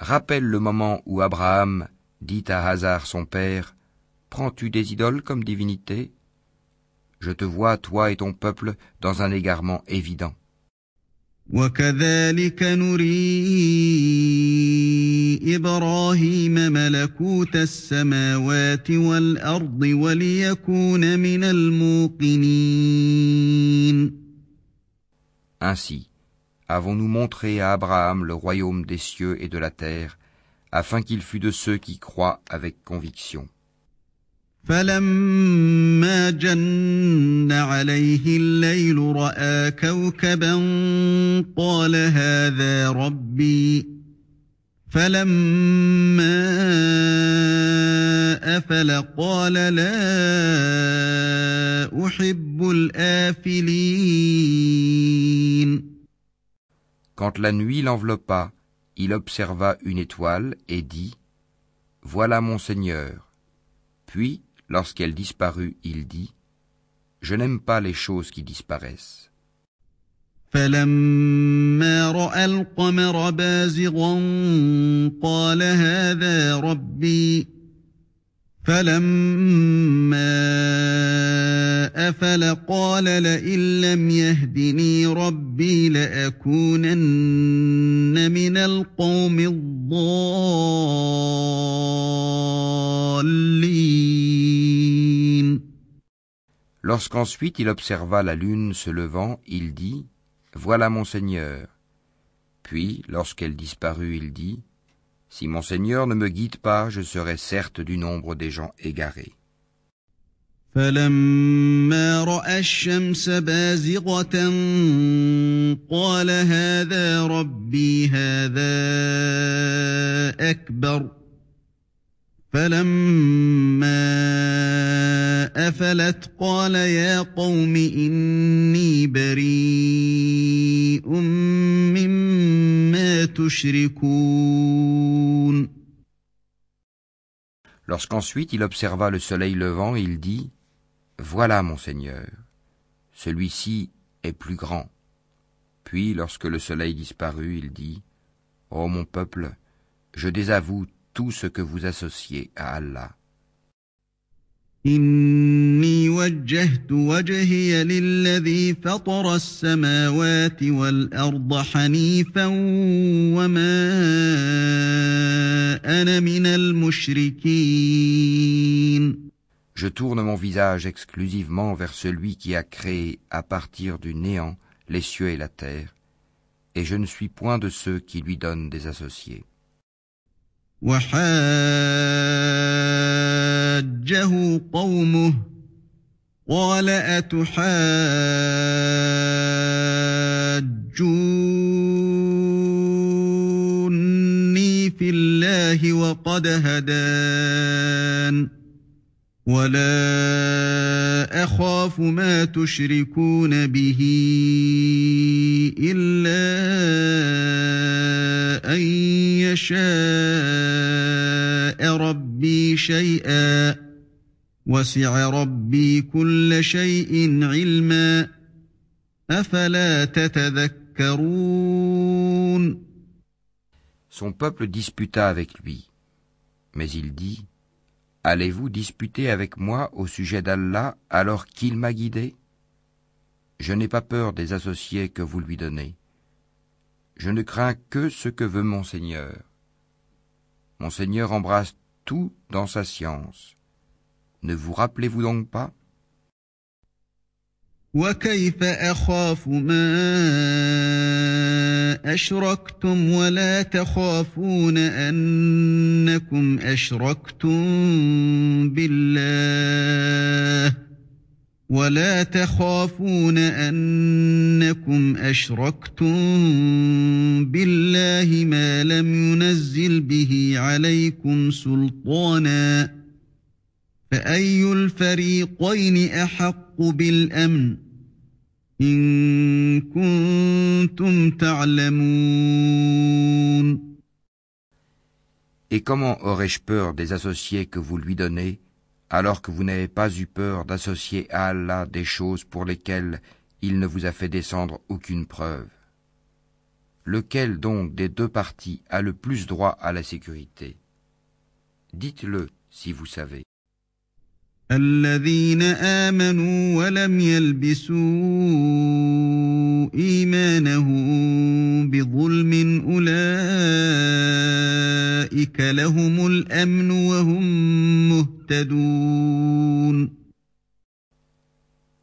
Rappelle le moment où Abraham dit à Hazar son père Prends-tu des idoles comme divinité Je te vois, toi et ton peuple, dans un égarement évident. وكذلك نري إبراهيم ملكوت السماوات والأرض وليكون من الموقنين Ainsi, avons-nous montré à Abraham le royaume des cieux et de la terre, afin qu'il fût de ceux qui croient avec conviction. فلما جن عليه الليل راى كوكبا قال هذا ربي فلما افل قال لا احب الافلين Quand la nuit l'enveloppa, il observa une étoile et dit Voilà mon Seigneur. Puis Lorsqu'elle disparut, il dit Je n'aime pas les choses qui disparaissent. فلما راى القمر بازغا قال هذا ربي فلما افل قال لئن لم يهدني ربي لاكونن من القوم الضالين Lorsqu'ensuite il observa la lune se levant, il dit Voilà mon Seigneur. Puis, lorsqu'elle disparut, il dit Si mon Seigneur ne me guide pas, je serai certes du nombre des gens égarés. فلما راى الشمس بازغه قال هذا ربي هذا اكبر فلما افلت قال يا قوم اني بريء مما تشركون Lorsqu'ensuite il observa le soleil levant, il dit Voilà mon Seigneur, celui-ci est plus grand. Puis, lorsque le soleil disparut, il dit Ô mon peuple, je désavoue tout ce que vous associez à Allah. إني وجهت وجهي للذي فطر السماوات والأرض حنيفا وما أنا من المشركين Je tourne mon visage exclusivement vers celui qui a créé à partir du néant les cieux et la terre, et je ne suis point de ceux qui lui donnent des associés. وحاجه قومه قال أتحاجوني في الله وقد هدان ولا أخاف ما تشركون به إلا أن يشاء ربي شيئا وسع ربي كل شيء علما أفلا تتذكرون Son peuple disputa avec lui. Mais il dit, Allez-vous disputer avec moi au sujet d'Allah alors qu'il m'a guidé? Je n'ai pas peur des associés que vous lui donnez. Je ne crains que ce que veut mon Seigneur. Mon embrasse tout dans sa science. Ne vous rappelez-vous donc pas? وكيف أخاف ما أشركتم ولا تخافون أنكم أشركتم بالله ولا تخافون أنكم أشركتم بالله ما لم ينزل به عليكم سلطانا فاي الفريقين احق بالامن ان كنتم تعلمون Et comment aurais-je peur des associés que vous lui donnez alors que vous n'avez pas eu peur d'associer à Allah des choses pour lesquelles il ne vous a fait descendre aucune preuve. Lequel donc des deux parties a le plus droit à la sécurité Dites-le si vous savez.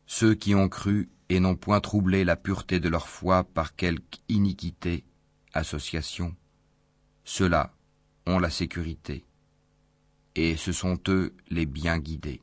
Ceux qui ont cru et n'ont point troublé la pureté de leur foi par quelque iniquité, association, ceux-là ont la sécurité, et ce sont eux les bien guidés.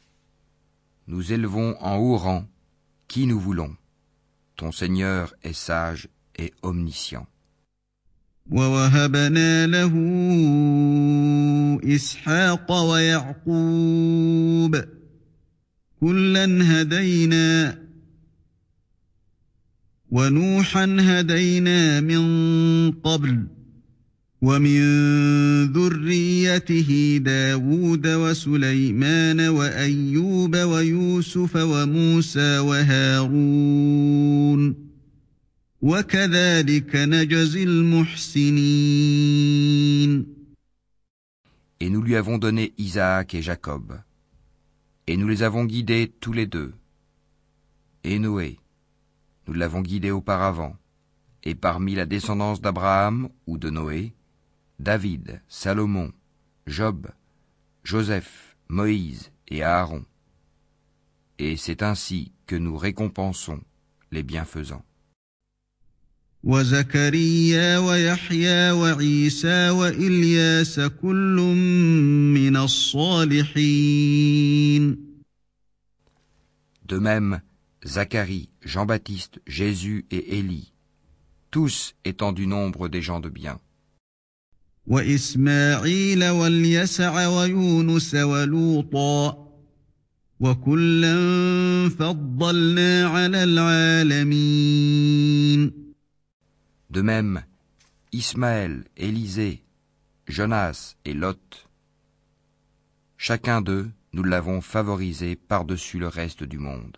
Nous élevons en haut rang qui nous voulons. Ton Seigneur est sage et omniscient. ووهبنا له اسحاق ويعقوب كلا هدينا ونوحا هدينا من قبل ومن ذريته داود وسليمان وايوب ويوسف وموسى وهارون Et nous lui avons donné Isaac et Jacob. Et nous les avons guidés tous les deux. Et Noé, nous l'avons guidé auparavant. Et parmi la descendance d'Abraham ou de Noé, David, Salomon, Job, Joseph, Moïse et Aaron. Et c'est ainsi que nous récompensons les bienfaisants. وزكريا ويحيى وعيسى والياس كل من الصالحين De même, Zacharie, Jean-Baptiste, Jésus et Élie, tous étant du nombre des gens de bien. De même, Ismaël, Élisée, Jonas et Lot, chacun d'eux, nous l'avons favorisé par-dessus le reste du monde.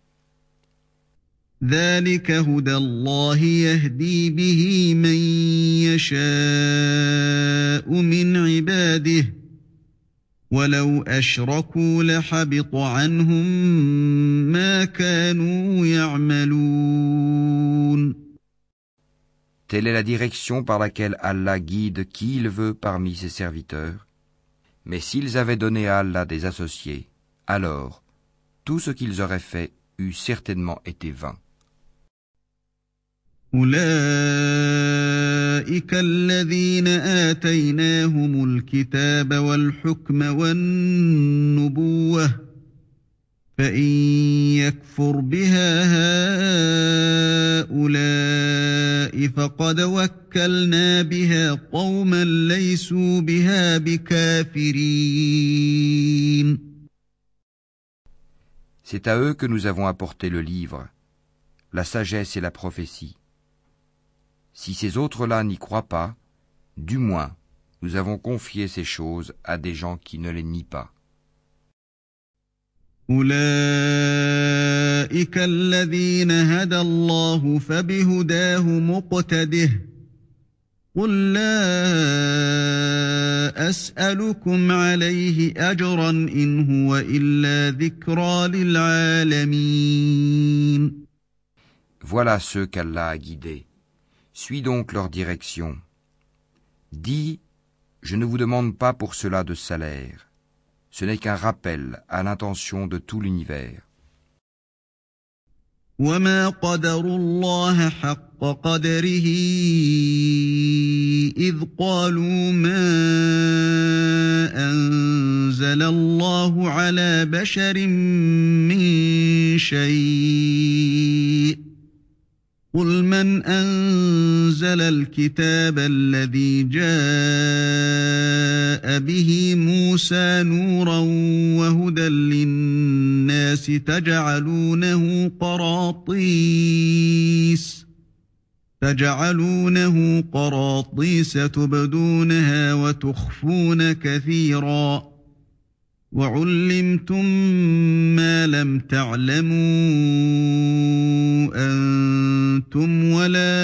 Telle est la direction par laquelle Allah guide qui il veut parmi ses serviteurs. Mais s'ils avaient donné à Allah des associés, alors tout ce qu'ils auraient fait eût certainement été vain. أولئك الذين آتيناهم الكتاب والحكم والنبوة فإن يكفر بها هؤلاء فقد وكلنا بها قوما ليسوا بها بكافرين C'est à eux que nous avons apporté le livre, la sagesse et la prophétie. Si ces autres-là n'y croient pas, du moins, nous avons confié ces choses à des gens qui ne les nient pas. قل لا أسألكم عليه أجرا إن هو إلا ذكرى للعالمين Voilà ceux qu'Allah a guidés. Suis donc leur direction. Dis, je ne vous demande pas pour cela de salaire. Ce n'est qu'un rappel à l'intention de tout l'univers. وما قدروا الله حق قدره إذ قالوا ما أنزل الله على بشر من شيء قل من أنزل الكتاب الذي جاء به موسى نورا وهدى للناس تجعلونه قراطيس تجعلونه قراطيس تبدونها وتخفون كثيراً وعلمتم ما لم تعلموا أنتم ولا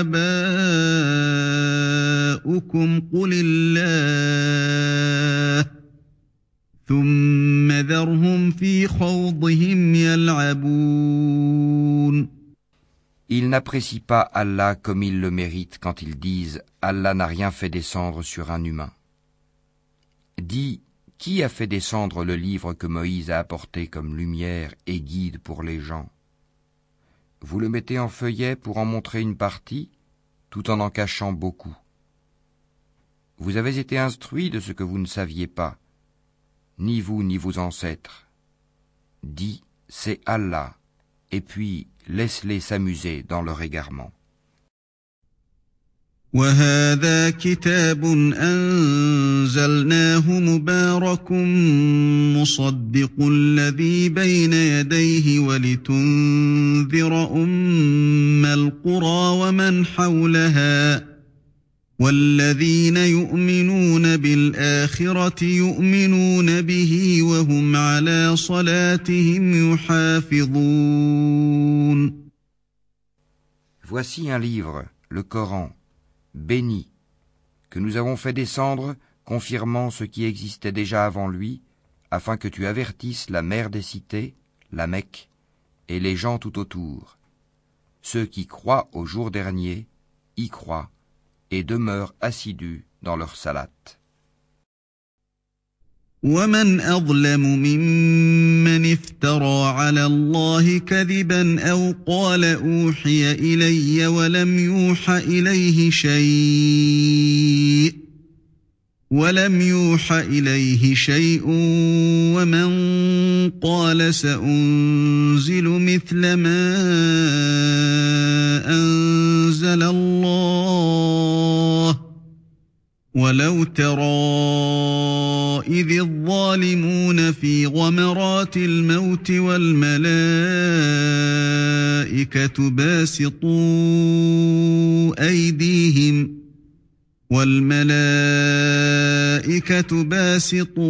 آباؤكم قل الله ثم ذرهم في خوضهم يلعبون Ils n'apprécient pas Allah comme ils le méritent quand ils disent Allah n'a rien fait descendre sur un humain. Dis, qui a fait descendre le livre que Moïse a apporté comme lumière et guide pour les gens? Vous le mettez en feuillet pour en montrer une partie, tout en en cachant beaucoup. Vous avez été instruits de ce que vous ne saviez pas, ni vous ni vos ancêtres. Dis, c'est Allah, et puis laisse-les s'amuser dans leur égarement. وهذا كتاب أنزلناه مبارك مصدق الذي بين يديه ولتنذر أم القرى ومن حولها والذين يؤمنون بالآخرة يؤمنون به وهم على صلاتهم يحافظون. Voici un livre, le Coran, béni, que nous avons fait descendre, confirmant ce qui existait déjà avant lui, afin que tu avertisses la mère des cités, la Mecque, et les gens tout autour. Ceux qui croient au jour dernier y croient et demeurent assidus dans leur salat. ومن أظلم ممن افترى على الله كذبا أو قال أوحي إلي ولم يوح إليه شيء ولم يوح إليه شيء ومن قال سأنزل مثل ما أنزل الله ولو ترى إذ الظالمون في غمرات الموت والملائكة باسطوا أيديهم والملائكة باسطوا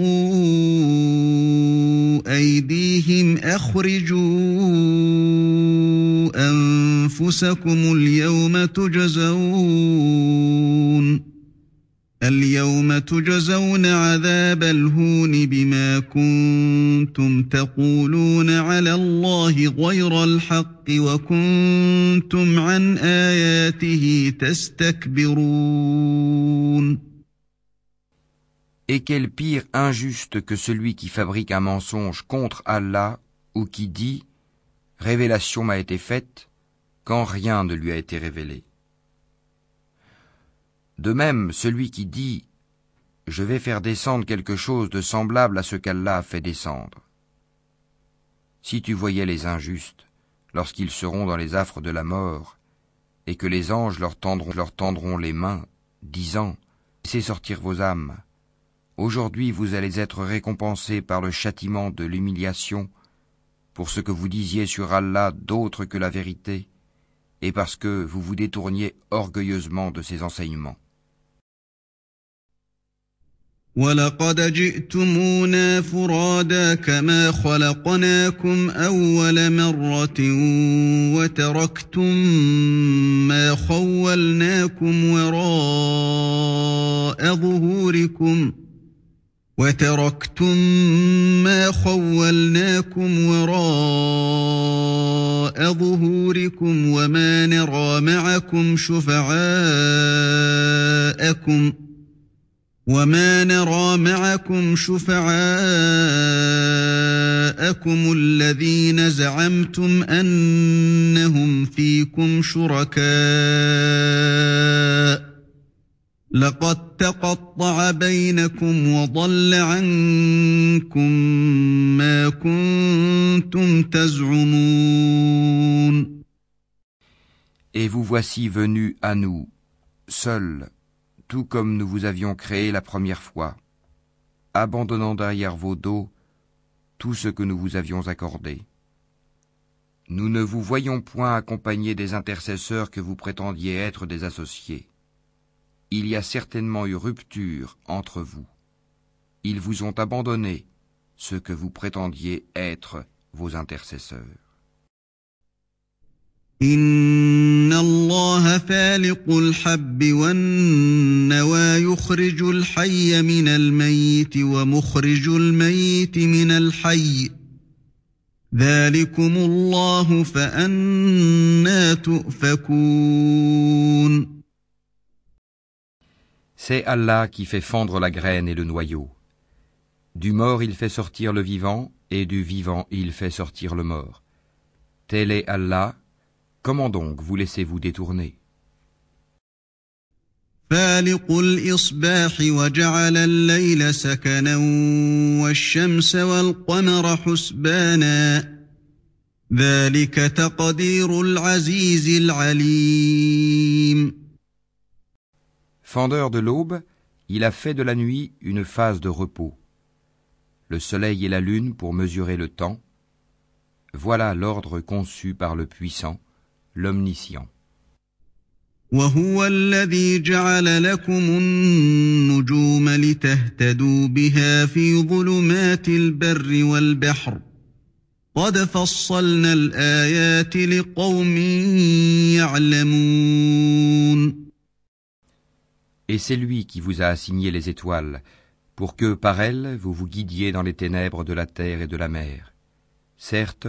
أيديهم أخرجوا أنفسكم اليوم تجزون اليوم تجزون عذاب الهون بما كنتم تقولون على الله غير الحق وكنتم عن آياته تستكبرون Et quel pire injuste que celui qui fabrique un mensonge contre Allah ou qui dit Révélation m'a été faite quand rien ne lui a été révélé. De même, celui qui dit Je vais faire descendre quelque chose de semblable à ce qu'Allah a fait descendre. Si tu voyais les injustes, lorsqu'ils seront dans les affres de la mort, et que les anges leur tendront, les mains, disant Laissez sortir vos âmes. Aujourd'hui vous allez être récompensés par le châtiment de l'humiliation pour ce que vous disiez sur Allah d'autre que la vérité, et parce que vous vous détourniez orgueilleusement de ses enseignements. ولقد جئتمونا فرادا كما خلقناكم أول مرة وتركتم ما خولناكم وراء ظهوركم وتركتم ما خولناكم وراء ظهوركم وما نرى معكم شفعاءكم ۖ وما نرى معكم شفعاءكم الذين زعمتم انهم فيكم شركاء لقد تقطع بينكم وضل عنكم ما كنتم تزعمون. Et vous voici venus à nous, seuls, tout comme nous vous avions créé la première fois, abandonnant derrière vos dos tout ce que nous vous avions accordé. Nous ne vous voyons point accompagner des intercesseurs que vous prétendiez être des associés. Il y a certainement eu rupture entre vous. Ils vous ont abandonné ce que vous prétendiez être vos intercesseurs. الله فالق الحب والنوى يخرج الحي من الميت ومخرج الميت من الحي ذلكم الله فأنا تؤفكون C'est Allah qui fait fondre la graine et le noyau. Du mort il fait sortir le vivant, et du vivant il fait sortir le mort. Tel est Allah, Comment donc vous laissez-vous détourner فالق الإصباح وجعل الليل سكنا والشمس والقمر حسبانا ذلك تقدير العزيز العليم Fendeur de l'aube, il a fait de la nuit une phase de repos. Le soleil et la lune pour mesurer le temps. Voilà l'ordre conçu par le puissant, l'omniscient. وهو الذي جعل لكم النجوم لتهتدوا بها في ظلمات البر والبحر قد فصلنا الآيات لقوم يعلمون Et c'est lui qui vous a assigné les étoiles, pour que par elles vous vous guidiez dans les ténèbres de la terre et de la mer. Certes,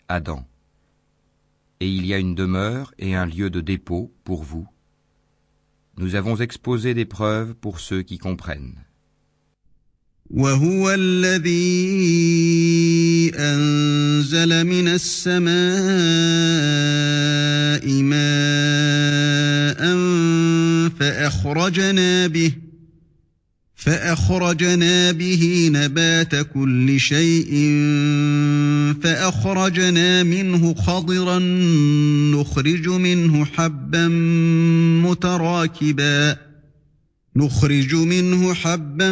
Adam. Et il y a une demeure et un lieu de dépôt pour vous. Nous avons exposé des preuves pour ceux qui comprennent. وهو الذي أنزل من السماء ماء فأخرجنا به فأخرجنا به نبات كل شيء فأخرجنا منه خضرا نخرج منه حبا متراكبا نخرج منه حبا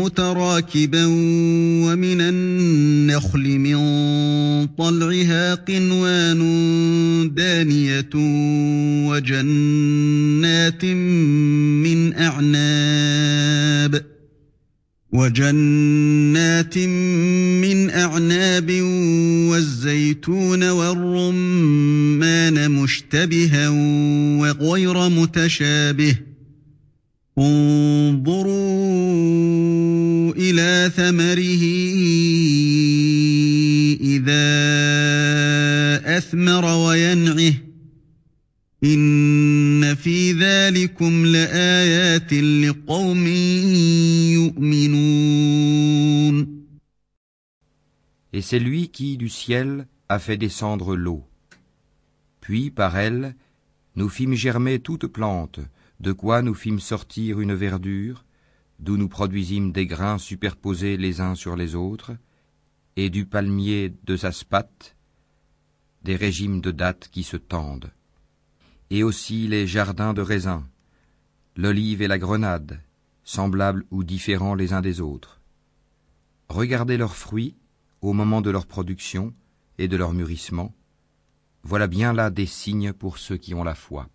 متراكبا ومن النخل من طلعها قنوان دانية وجنات من أعناب وجنات من أعناب والزيتون والرمان مشتبها وغير متشابه انظروا إلى ثمره إذا أثمر وينعه إن في ذلكم لآيات لقوم يؤمنون Et c'est lui qui, du ciel, a fait descendre l'eau. Puis, par elle, nous fîmes germer toute plante, de quoi nous fîmes sortir une verdure, d'où nous produisîmes des grains superposés les uns sur les autres, et du palmier de Zaspat, des régimes de dattes qui se tendent, et aussi les jardins de raisins, l'olive et la grenade, semblables ou différents les uns des autres. Regardez leurs fruits au moment de leur production et de leur mûrissement, voilà bien là des signes pour ceux qui ont la foi.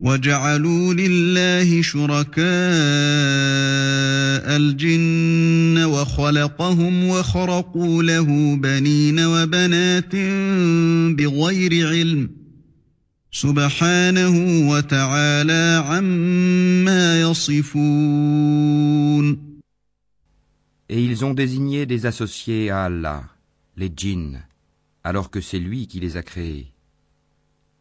وجعلوا لله شركاء الجن وخلقهم وخرقوا له بنين وبنات بغير علم سبحانه وتعالى عما يصفون Et ils ont désigné des associés à Allah, les djinns, alors que c'est lui qui les a créés.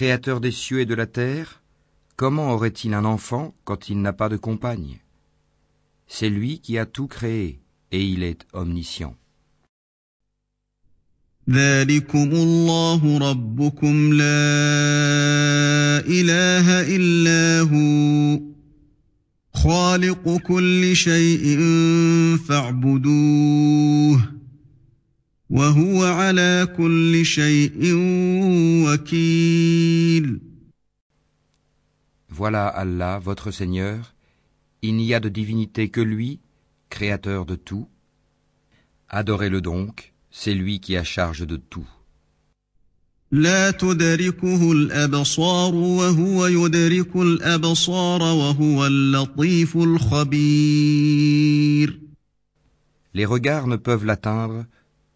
Créateur des cieux et de la terre, comment aurait-il un enfant quand il n'a pas de compagne C'est lui qui a tout créé et il est omniscient. ذلكم الله ربكم لا إله إلا هو خالق كل شيء فاعبدوه وهو على كل شيء وكيل Voilà Allah, votre Seigneur, il n'y a de divinité que lui, créateur de tout. Adorez-le donc, c'est lui qui a charge de tout. لا تدركه الأبصار وهو يدرك الأبصار وهو اللطيف الخبير Les regards ne peuvent l'atteindre,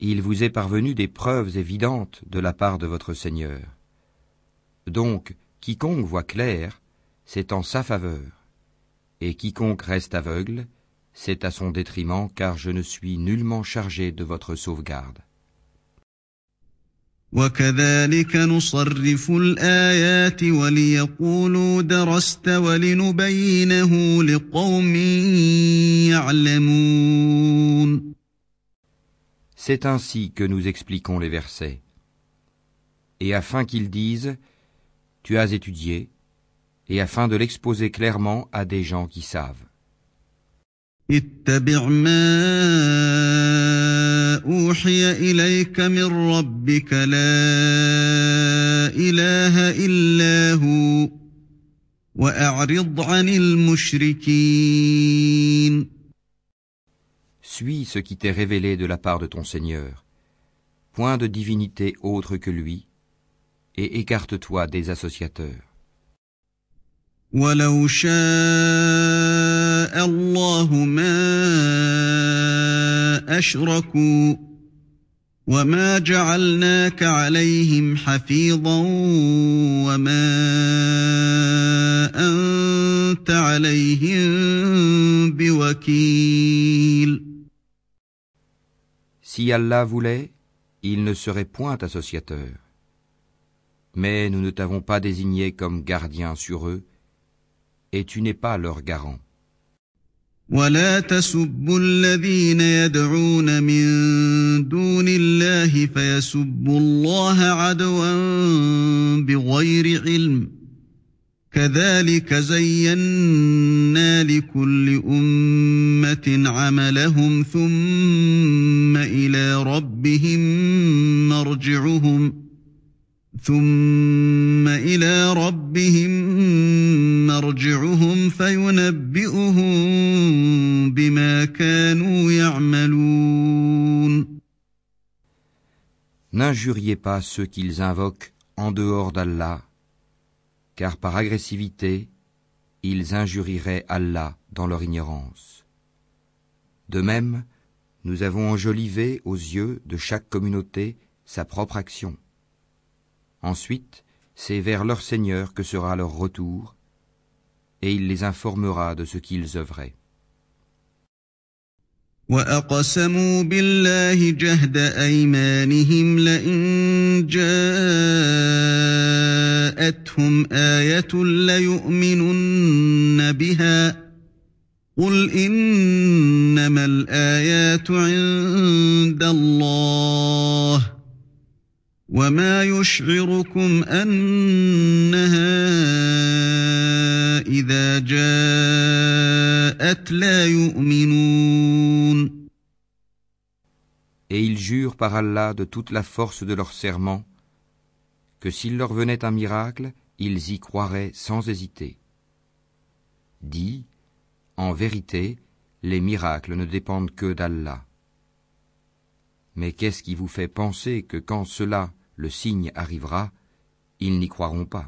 il vous est parvenu des preuves évidentes de la part de votre Seigneur. Donc, quiconque voit clair, c'est en sa faveur. Et quiconque reste aveugle, c'est à son détriment, car je ne suis nullement chargé de votre sauvegarde. C'est ainsi que nous expliquons les versets. Et afin qu'ils disent, Tu as étudié, et afin de l'exposer clairement à des gens qui savent. Suis ce qui t'est révélé de la part de ton Seigneur. Point de divinité autre que lui, et écarte-toi des associateurs. ولو شاء الله ما أشركوا وما جعلناك عليهم حفيظا وما أنت عليهم بوكيل Si Allah voulait, il ne serait point associateur. Mais nous ne t'avons pas désigné comme gardien sur eux, et tu n'es pas leur garant. ولا تسبوا الذين يدعون من دون الله فيسبوا الله عدوا بغير علم كذلك زينا لكل أمة عملهم ثم إلى ربهم مرجعهم ثم إلى ربهم مرجعهم فينبئهم بما كانوا يعملون. N'injuriez pas ceux qu'ils invoquent en dehors d'Allah. Car par agressivité, ils injurieraient Allah dans leur ignorance. De même, nous avons enjolivé aux yeux de chaque communauté sa propre action. Ensuite, c'est vers leur Seigneur que sera leur retour, et il les informera de ce qu'ils œuvraient. وأقسموا بالله جهد أيمانهم لئن جاءتهم آية ليؤمنن بها قل إنما الآيات عند الله وما يشعركم أنها إذا جاءت لا يؤمنون jurent par Allah de toute la force de leur serment que s'il leur venait un miracle, ils y croiraient sans hésiter. Dis, en vérité, les miracles ne dépendent que d'Allah. Mais qu'est-ce qui vous fait penser que quand cela, le signe, arrivera, ils n'y croiront pas?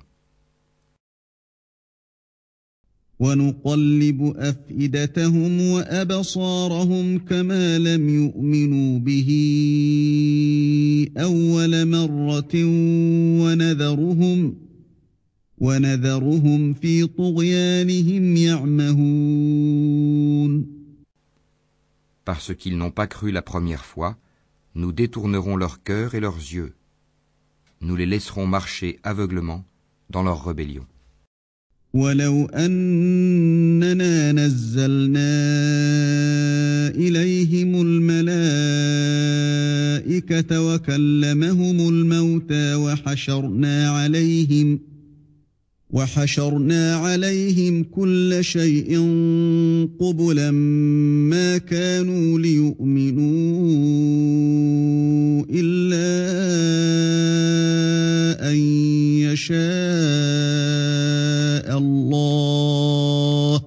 ونقلب أفئدتهم وأبصارهم كما لم يؤمنوا به أول مرة ونذرهم ونذرهم في طغيانهم يعمهون Parce qu'ils n'ont pas cru la première fois, nous détournerons leur cœur et leurs yeux. Nous les laisserons marcher aveuglement dans leur rébellion. ولو أننا نزلنا إليهم الملائكة وكلمهم الموتى وحشرنا عليهم وحشرنا عليهم كل شيء قبلا ما كانوا ليؤمنوا إلا أن يشاء الله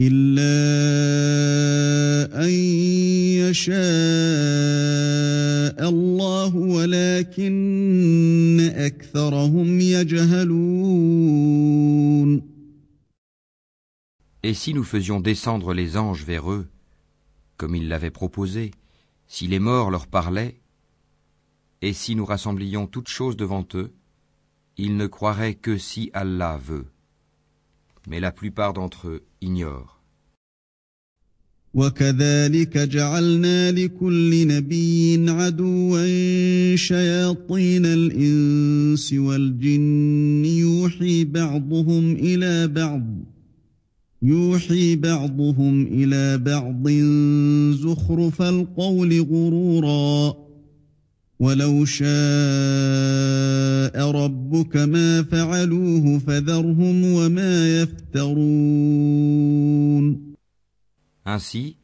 إلا أن يشاء الله ولكن أكثرهم يجهلون Et si nous faisions descendre les anges vers eux, comme ils l'avaient proposé, si les morts leur parlaient, et si nous rassemblions toutes choses devant eux, ils ne croiraient que si Allah veut. Mais la plupart d'entre eux ignorent. وكذلك جعلنا لكل نبي عدوا شياطين الإنس والجن يوحي بعضهم إلى بعض يوحي بعضهم إلى بعض زخرف القول غرورا ولو شاء ربك ما فعلوه فذرهم وما يفترون Ainsi,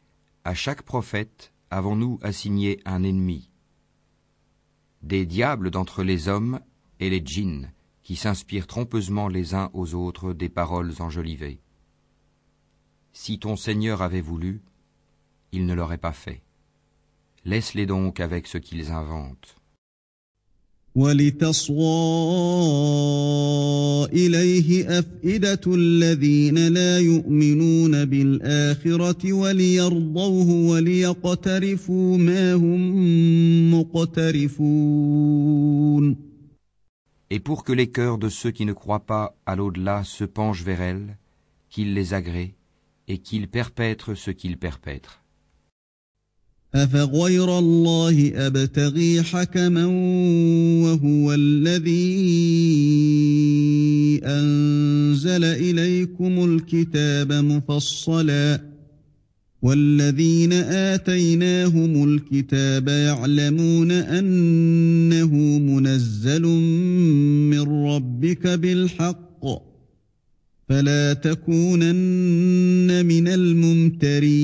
à chaque prophète avons-nous assigné un ennemi. Des diables d'entre les hommes et les djinns qui s'inspirent trompeusement les uns aux autres des paroles enjolivées. Si ton Seigneur avait voulu, il ne l'aurait pas fait. Laisse-les donc avec ce qu'ils inventent. Et pour que les cœurs de ceux qui ne croient pas à l'au-delà se penchent vers elle, qu'ils les agréent et qu'ils perpètrent ce qu'ils perpètrent. أفغير الله أبتغي حكما وهو الذي أنزل إليكم الكتاب مفصلا والذين آتيناهم الكتاب يعلمون أنه منزل من ربك بالحق فلا تكونن من الممترين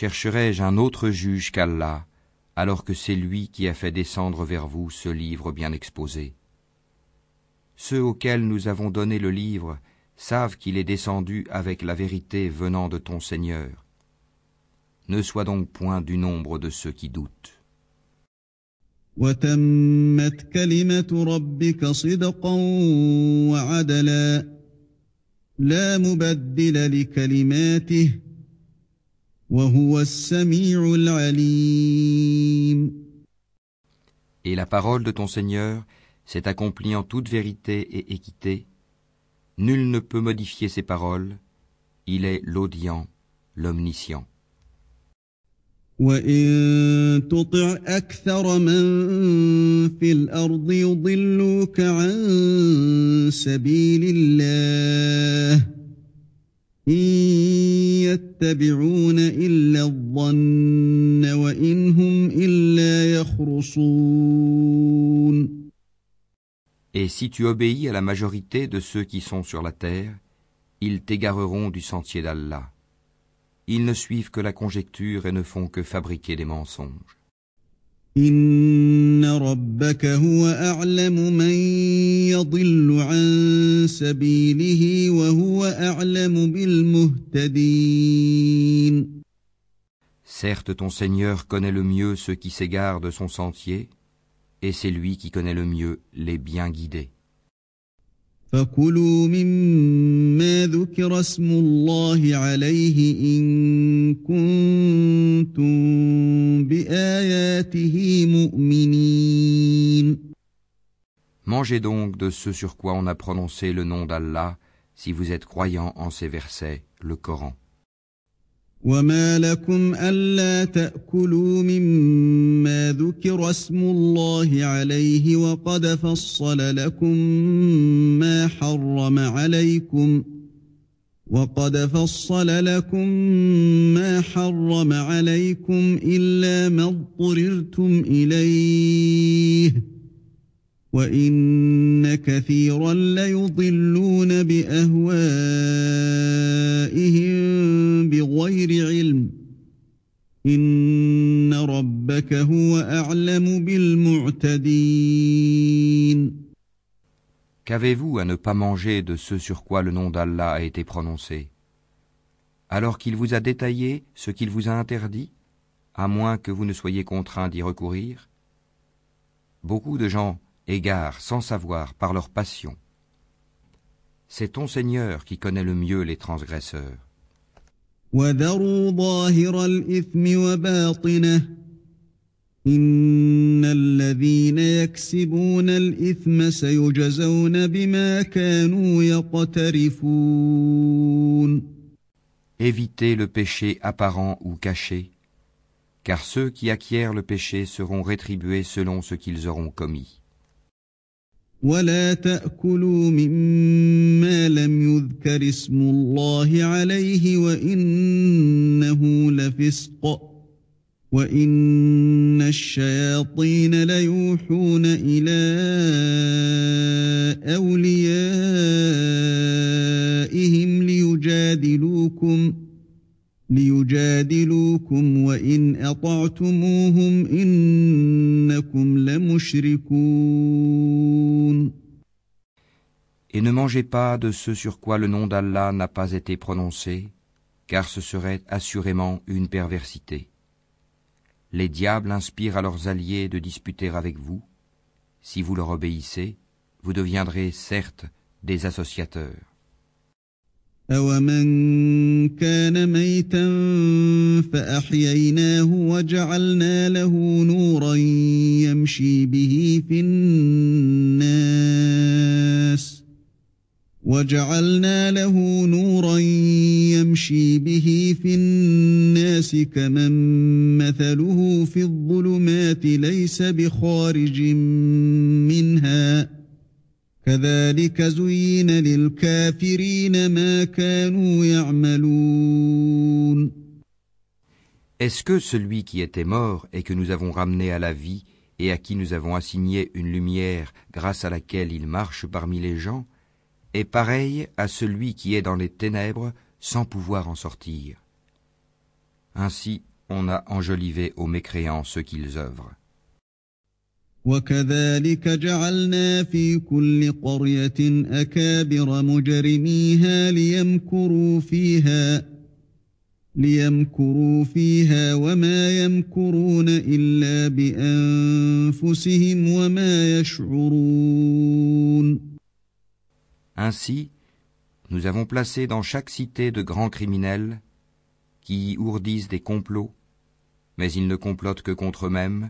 Chercherai-je un autre juge qu'Allah, alors que c'est lui qui a fait descendre vers vous ce livre bien exposé? Ceux auxquels nous avons donné le livre savent qu'il est descendu avec la vérité venant de ton Seigneur. Ne sois donc point du nombre de ceux qui doutent. Et la parole de ton Seigneur s'est accomplie en toute vérité et équité. Nul ne peut modifier ses paroles. Il est l'audient, l'omniscient. Et si tu obéis à la majorité de ceux qui sont sur la terre, ils t'égareront du sentier d'Allah. Ils ne suivent que la conjecture et ne font que fabriquer des mensonges. Certes, ton Seigneur connaît le mieux ceux qui s'égarent de son sentier, et c'est lui qui connaît le mieux les bien guidés. فكلوا مما ذكر اسم الله عليه إن كنتم بآياته مؤمنين Mangez donc de ce sur quoi on a prononcé le nom d'Allah si vous êtes croyants en ces versets, le Coran. وما لكم ألا تأكلوا مما ذكر اسم الله عليه وقد فصل لكم ما حرم عليكم وقد فصل لكم ما حرم عليكم إلا ما اضطررتم إليه وإن كثيرا ليضلون بأهوائهم بغير علم إن ربك هو أعلم بالمعتدين Qu'avez-vous à ne pas manger de ce sur quoi le nom d'Allah a été prononcé Alors qu'il vous a détaillé ce qu'il vous a interdit, à moins que vous ne soyez contraint d'y recourir Beaucoup de gens égarent sans savoir par leur passion. C'est ton Seigneur qui connaît le mieux les transgresseurs. Évitez le péché apparent ou caché, car ceux qui acquièrent le péché seront rétribués selon ce qu'ils auront commis. ولا تأكلوا مما لم يذكر اسم الله عليه وإنه لفسق وإن الشياطين ليوحون إلى أوليائهم ليجادلوكم ۖ Et ne mangez pas de ce sur quoi le nom d'Allah n'a pas été prononcé, car ce serait assurément une perversité. Les diables inspirent à leurs alliés de disputer avec vous. Si vous leur obéissez, vous deviendrez certes des associateurs. أَوَمَنْ كَانَ مَيْتًا فَأَحْيَيْنَاهُ وَجَعَلْنَا لَهُ نُورًا يَمْشِي بِهِ فِي النَّاسِ وَجَعَلْنَا لَهُ نُورًا يَمْشِي بِهِ فِي النَّاسِ كَمَن مَّثَلُهُ فِي الظُّلُمَاتِ لَيْسَ بِخَارِجٍ مِّنْهَا كذلك زين للكافرين ما كانوا يعملون Est-ce que celui qui était mort et que nous avons ramené à la vie et à qui nous avons assigné une lumière grâce à laquelle il marche parmi les gens est pareil à celui qui est dans les ténèbres sans pouvoir en sortir Ainsi, on a enjolivé aux mécréants ce qu'ils œuvrent. وكذلك جعلنا في كل قرية أكابر مجرميها ليمكروا فيها ليمكروا فيها وما يمكرون إلا بأنفسهم وما يشعرون Ainsi, nous avons placé dans chaque cité de grands criminels qui ourdissent des complots, mais ils ne complotent que contre eux-mêmes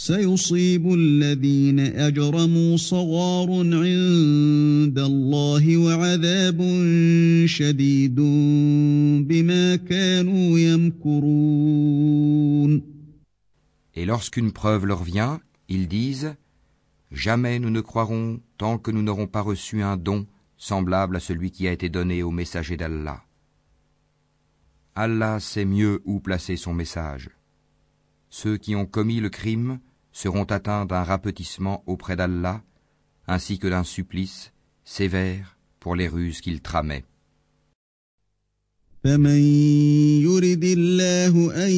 سيصيب الذين أجرموا صغار عند الله وعذاب شديد بما كانوا يمكرون Et lorsqu'une preuve leur vient, ils disent Jamais nous ne croirons tant que nous n'aurons pas reçu un don semblable à celui qui a été donné au messager d'Allah. Allah sait mieux où placer son message. Ceux qui ont commis le crime seront atteints d'un rapetissement auprès d'Allah, ainsi que d'un supplice sévère pour les ruses qu'ils tramaient. فمن يرد الله أن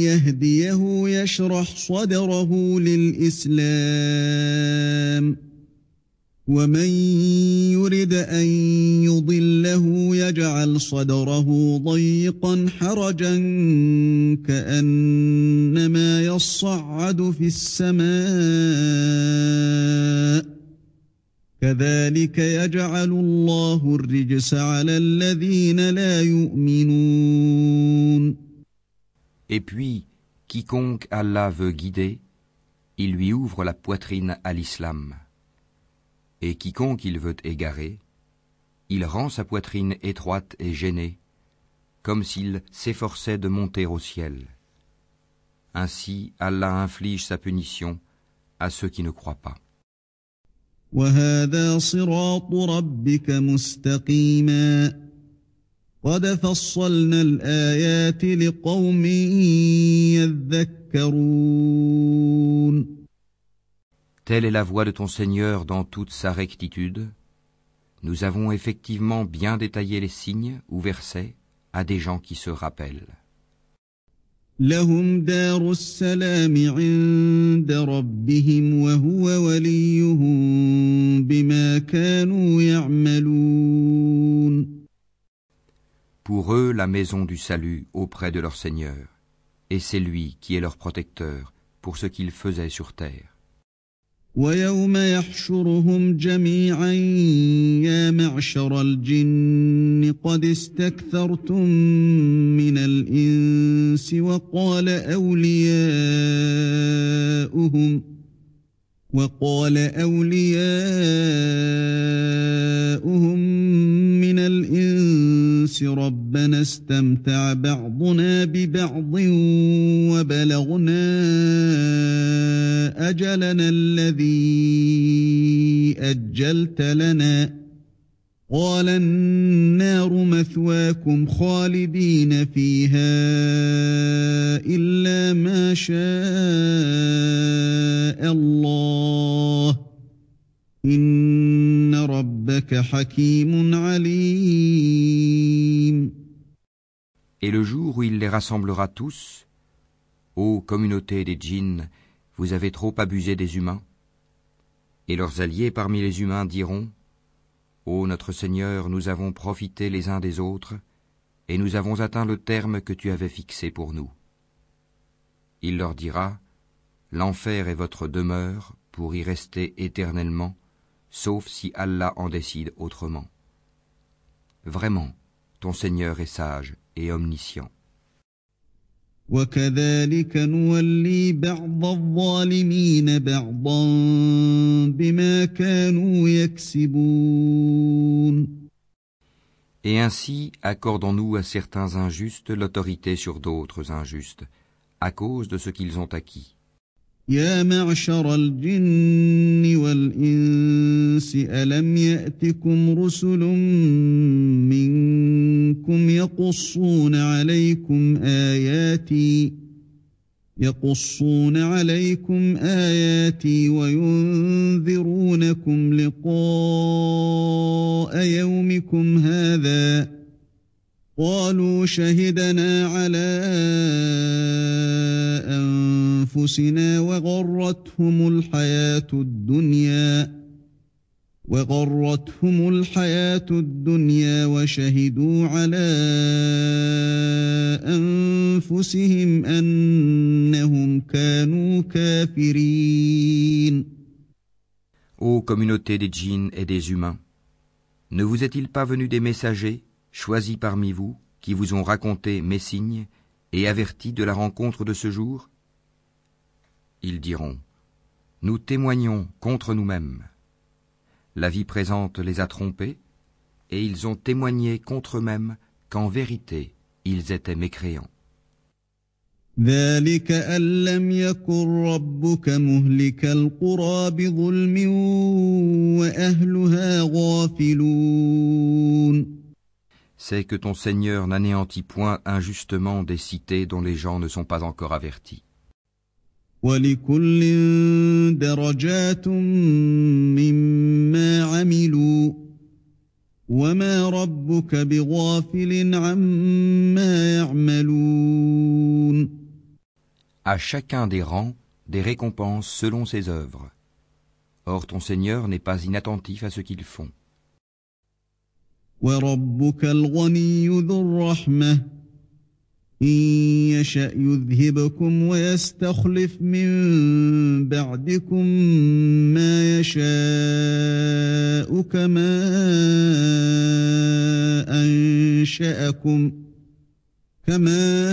يهديه يشرح صدره للإسلام ومن يرد أن يضله يجعل صدره ضيقا حرجا كأنما يصعد في السماء كذلك يجعل الله الرجس على الذين لا يؤمنون Et puis, quiconque Allah veut guider, il lui ouvre la poitrine à l'islam. Et quiconque il veut égarer, il rend sa poitrine étroite et gênée, comme s'il s'efforçait de monter au ciel. Ainsi Allah inflige sa punition à ceux qui ne croient pas. Telle est la voie de ton Seigneur dans toute sa rectitude. Nous avons effectivement bien détaillé les signes ou versets à des gens qui se rappellent. لهم دار السلام عند ربهم وهو وليهم بما كانوا يعملون Pour eux, la maison du salut auprès de leur Seigneur, et c'est lui qui est leur protecteur pour ce qu'ils faisaient sur terre. ويوم يحشرهم جميعا يا معشر الجن قد استكثرتم من الإنس وقال أولياؤهم وقال أولياؤهم الإنس ربنا استمتع بعضنا ببعض وبلغنا أجلنا الذي أجلت لنا. قال النار مثواكم خالدين فيها إلا ما شاء الله. إن Et le jour où il les rassemblera tous, ô communauté des djinns, vous avez trop abusé des humains. Et leurs alliés parmi les humains diront, Ô notre Seigneur, nous avons profité les uns des autres, et nous avons atteint le terme que tu avais fixé pour nous. Il leur dira, L'enfer est votre demeure pour y rester éternellement, sauf si Allah en décide autrement. Vraiment, ton Seigneur est sage et omniscient. وكذلك نولي بعض الظالمين بعضا بما كانوا يكسبون Et ainsi accordons-nous à certains injustes l'autorité sur d'autres injustes, à cause de ce qu'ils ont acquis. يا معشر الجن والإنس ألم يأتكم رسل منكم يقصون عليكم آياتي يقصون عليكم آياتي وينذرونكم لقاء يومكم هذا ۖ قالوا شهدنا على أنفسنا وغرتهم الحياة الدنيا وغرتهم الحياة الدنيا وشهدوا على أنفسهم أنهم كانوا كافرين. Ô communauté des djinns et des humains, ne vous est-il pas venu des messagers choisis parmi vous, qui vous ont raconté mes signes et avertis de la rencontre de ce jour Ils diront, Nous témoignons contre nous-mêmes. La vie présente les a trompés, et ils ont témoigné contre eux-mêmes qu'en vérité ils étaient mécréants. C'est que ton Seigneur n'anéantit point injustement des cités dont les gens ne sont pas encore avertis. À chacun des rangs, des récompenses selon ses œuvres. Or ton Seigneur n'est pas inattentif à ce qu'ils font. وربك الغني ذو الرحمة. إن يشأ يذهبكم ويستخلف من بعدكم ما يشاء كما أنشأكم كما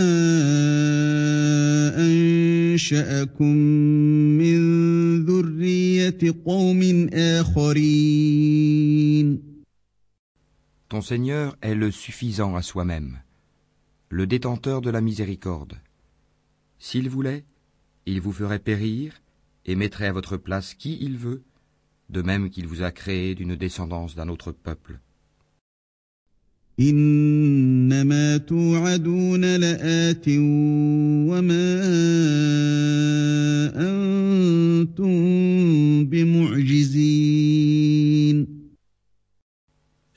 أنشأكم من ذرية قوم آخرين. Ton Seigneur est le suffisant à soi-même, le détenteur de la miséricorde. S'il voulait, il vous ferait périr et mettrait à votre place qui il veut, de même qu'il vous a créé d'une descendance d'un autre peuple.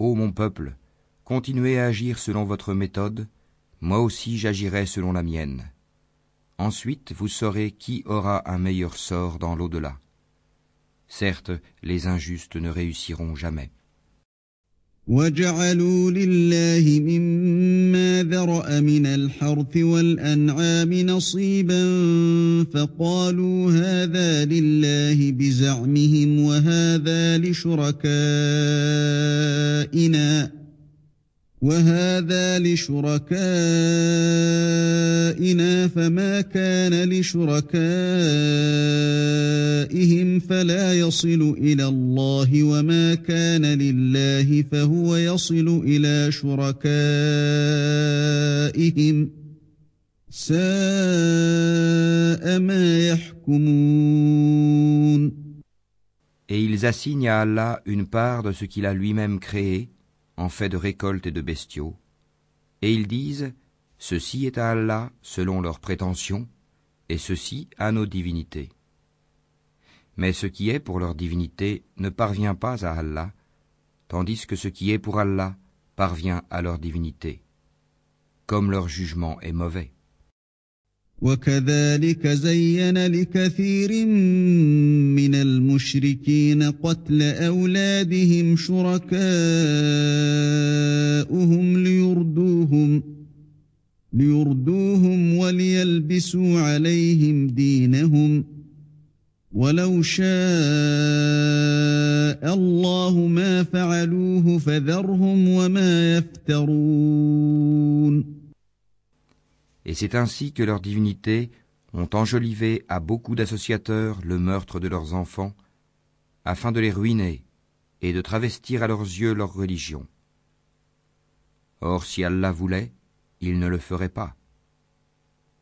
Ô mon peuple, continuez à agir selon votre méthode, moi aussi j'agirai selon la mienne. Ensuite vous saurez qui aura un meilleur sort dans l'au-delà. Certes, les injustes ne réussiront jamais. وجعلوا لله مما ذرأ من الحرث والأنعام نصيبا فقالوا هذا لله بزعمهم وهذا لشركائنا. وهذا لشركائنا فما كان لشركائهم فلا يصل إلى الله وما كان لله فهو يصل إلى شركائهم ساء ما يحكمون. Et ils assignent à Allah une part de ce qu'il a lui-même créé. En fait de récolte et de bestiaux, et ils disent Ceci est à Allah selon leurs prétentions, et ceci à nos divinités. Mais ce qui est pour leur divinité ne parvient pas à Allah, tandis que ce qui est pour Allah parvient à leur divinité. comme leur jugement est mauvais. وكذلك زين لكثير من المشركين قتل أولادهم شركاؤهم ليردوهم ليردوهم وليلبسوا عليهم دينهم. ولو شاء الله ما فعلوه فذرهم وما يفترون. Et c'est ainsi que leurs divinités ont enjolivé à beaucoup d'associateurs le meurtre de leurs enfants, afin de les ruiner et de travestir à leurs yeux leur religion. Or, si Allah voulait, il ne le ferait pas.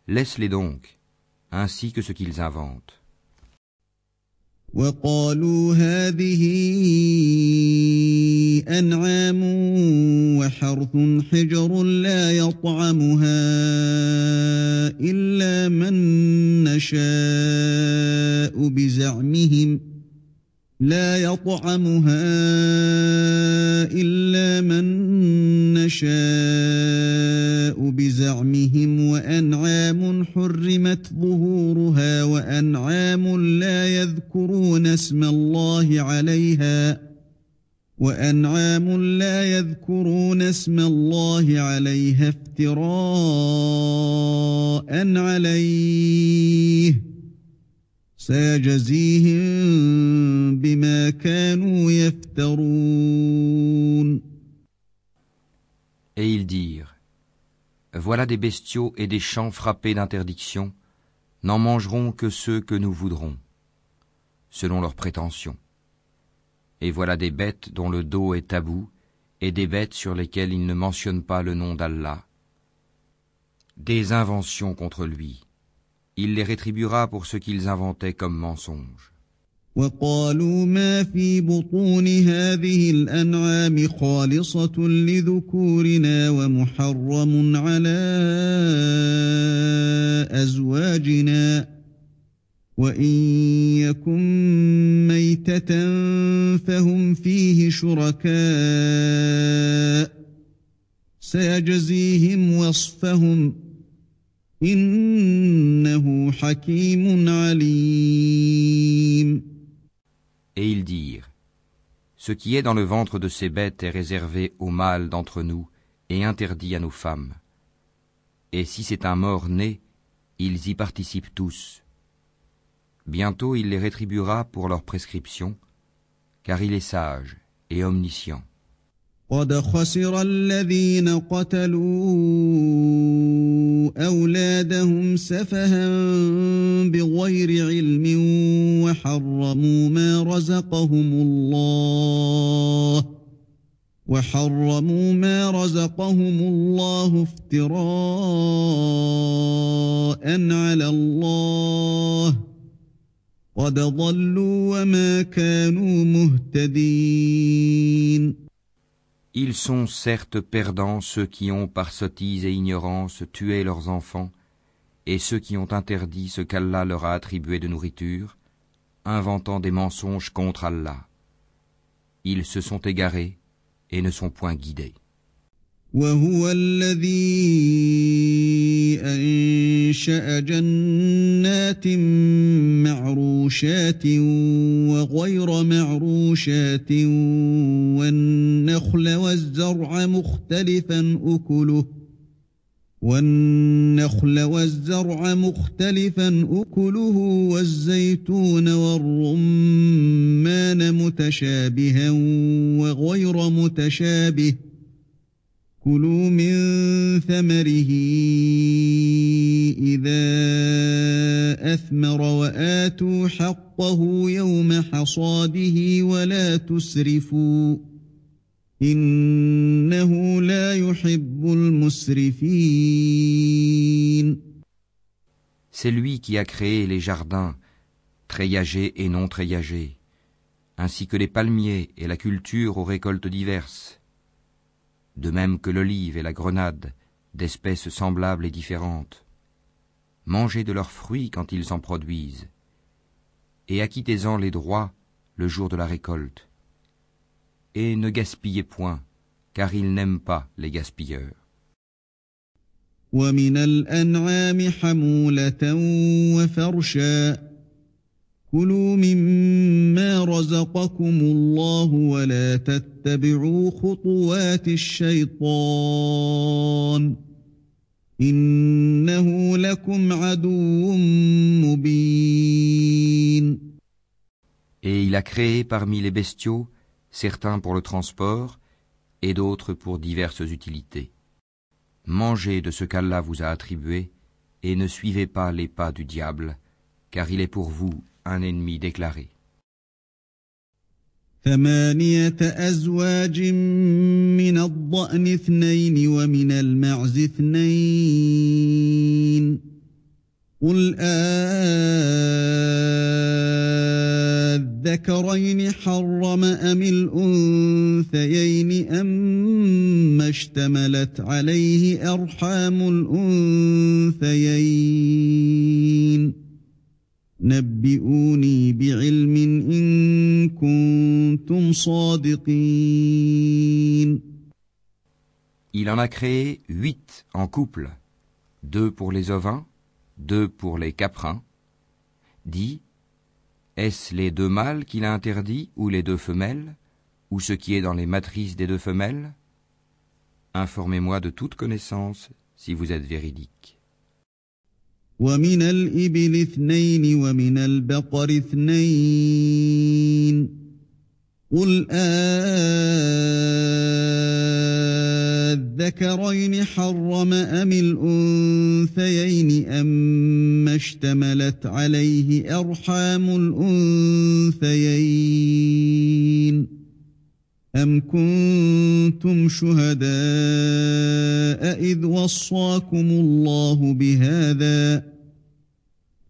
Laisse-les donc, ainsi que ce qu'ils inventent. وقالوا هذه أنعام وحرث حجر لا يطعمها إلا من نشاء بزعمهم لا يطعمها إلا من نشاء بزعمهم وأنعام حرمت ظهورها وأنعام لا يذكرون اسم الله عليها وأنعام لا يذكرون اسم الله عليها افتراء عليه Et ils dirent, Voilà des bestiaux et des champs frappés d'interdiction, n'en mangeront que ceux que nous voudrons, selon leurs prétentions. Et voilà des bêtes dont le dos est tabou, et des bêtes sur lesquelles ils ne mentionnent pas le nom d'Allah. Des inventions contre lui Il les rétribuera pour ce qu'ils inventaient comme mensonges. وقالوا ما في بطون هذه الأنعام خالصة لذكورنا ومحرم على أزواجنا وإن يكن ميتة فهم فيه شركاء سيجزيهم وصفهم إنه حكيم عليم Et ils dirent, Ce qui est dans le ventre de ces bêtes est réservé aux mâles d'entre nous et interdit à nos femmes. Et si c'est un mort né, ils y participent tous. Bientôt il les rétribuera pour leur prescription, car il est sage et omniscient. قد خسر الذين قتلوا أولادهم سفها بغير علم وحرموا ما رزقهم الله وحرموا ما رزقهم الله افتراء على الله قد ضلوا وما كانوا مهتدين Ils sont certes perdants ceux qui ont par sottise et ignorance tué leurs enfants, et ceux qui ont interdit ce qu'Allah leur a attribué de nourriture, inventant des mensonges contre Allah. Ils se sont égarés et ne sont point guidés. وهو الذي أنشأ جنات معروشات وغير معروشات والنخل والزرع مختلفا أكله والنخل والزرع مختلفا أكله والزيتون والرمان متشابها وغير متشابه كلوا من ثمره إذا أثمر وآتوا حقه يوم حصاده ولا تسرفوا إنه لا يحب المسرفين C'est lui qui a créé les jardins, treillagés et non treillagés, ainsi que les palmiers et la culture aux récoltes diverses de même que l'olive et la grenade, d'espèces semblables et différentes. Mangez de leurs fruits quand ils en produisent, et acquittez-en les droits le jour de la récolte. Et ne gaspillez point, car il n'aime pas les gaspilleurs. ومن الأنعام حمولة وفرشا كلوا مما رزقكم الله ولا تتبعوا خطوات الشيطان إنه لكم عدو مبين Et il a créé parmi les bestiaux certains pour le transport et d'autres pour diverses utilités. Mangez de ce qu'Allah vous a attribué et ne suivez pas les pas du diable, car il est pour vous un ennemi déclaré. ثمانية أزواج من الضأن اثنين ومن المعز اثنين قل أذكرين حرم أم الأنثيين أم اشتملت عليه أرحام الأنثيين ۖ نبئوني بعلم إن كنتم صادقين Il en a créé huit en couple, deux pour les ovins, deux pour les caprins. Dit Est-ce les deux mâles qu'il a interdits ou les deux femelles ou ce qui est dans les matrices des deux femelles Informez-moi de toute connaissance si vous êtes véridique. ومن الإبل اثنين ومن البقر اثنين. قل أذكرين حرم أم الأنثيين أم اشتملت عليه أرحام الأنثيين ۖ؟ أم كنتم شهداء إذ وصاكم الله بهذا ۖ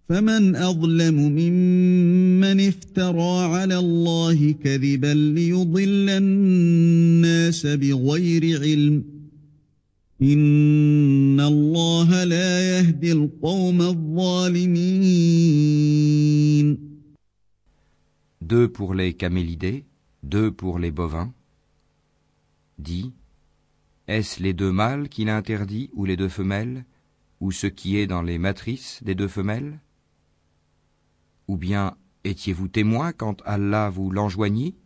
فمن أظلم ممن افترى على الله كذبا ليضل الناس بغير علم إن الله لا يهدي القوم الظالمين Deux pour les camélidés, deux pour les bovins. Est-ce les deux mâles qu'il interdit ou les deux femelles, ou ce qui est dans les matrices des deux femelles? Ou bien étiez-vous témoin quand Allah vous l'enjoignit?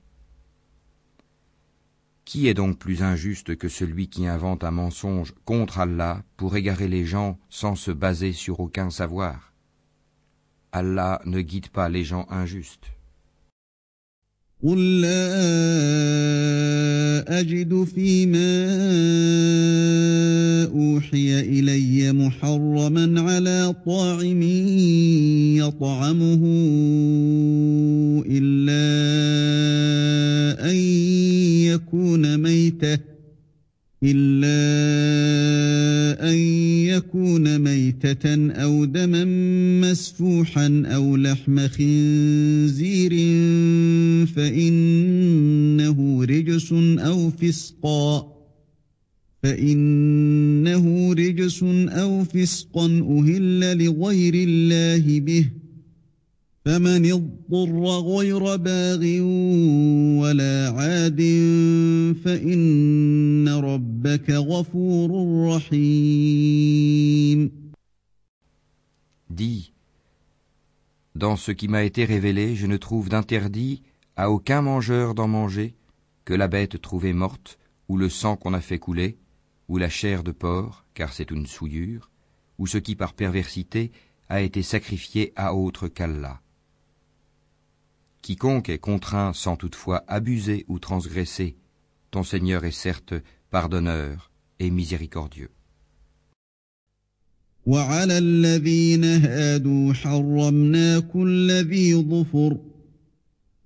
Qui est donc plus injuste que celui qui invente un mensonge contre Allah pour égarer les gens sans se baser sur aucun savoir? Allah ne guide pas les gens injustes. قل لا أجد فيما أوحي إلي محرما على طاعم يطعمه إلا أن يكون ميتة إلا أن يكون ميتة أو دما مسفوحا أو لحم خنزير فإنه رجس أو فسقا فإنه رجس أو فسقا أهل لغير الله به فمن اضطر غير باغ ولا عاد فإن ربك غفور رحيم. Dis, dans ce qui m'a été révélé, je ne trouve d'interdit à aucun mangeur d'en manger que la bête trouvée morte, ou le sang qu'on a fait couler, ou la chair de porc, car c'est une souillure, ou ce qui par perversité a été sacrifié à autre qu'Allah. Quiconque est contraint sans toutefois abuser ou transgresser, ton Seigneur est certes pardonneur et miséricordieux. وعلى الذين هادوا حرمنا كل ذي ظفر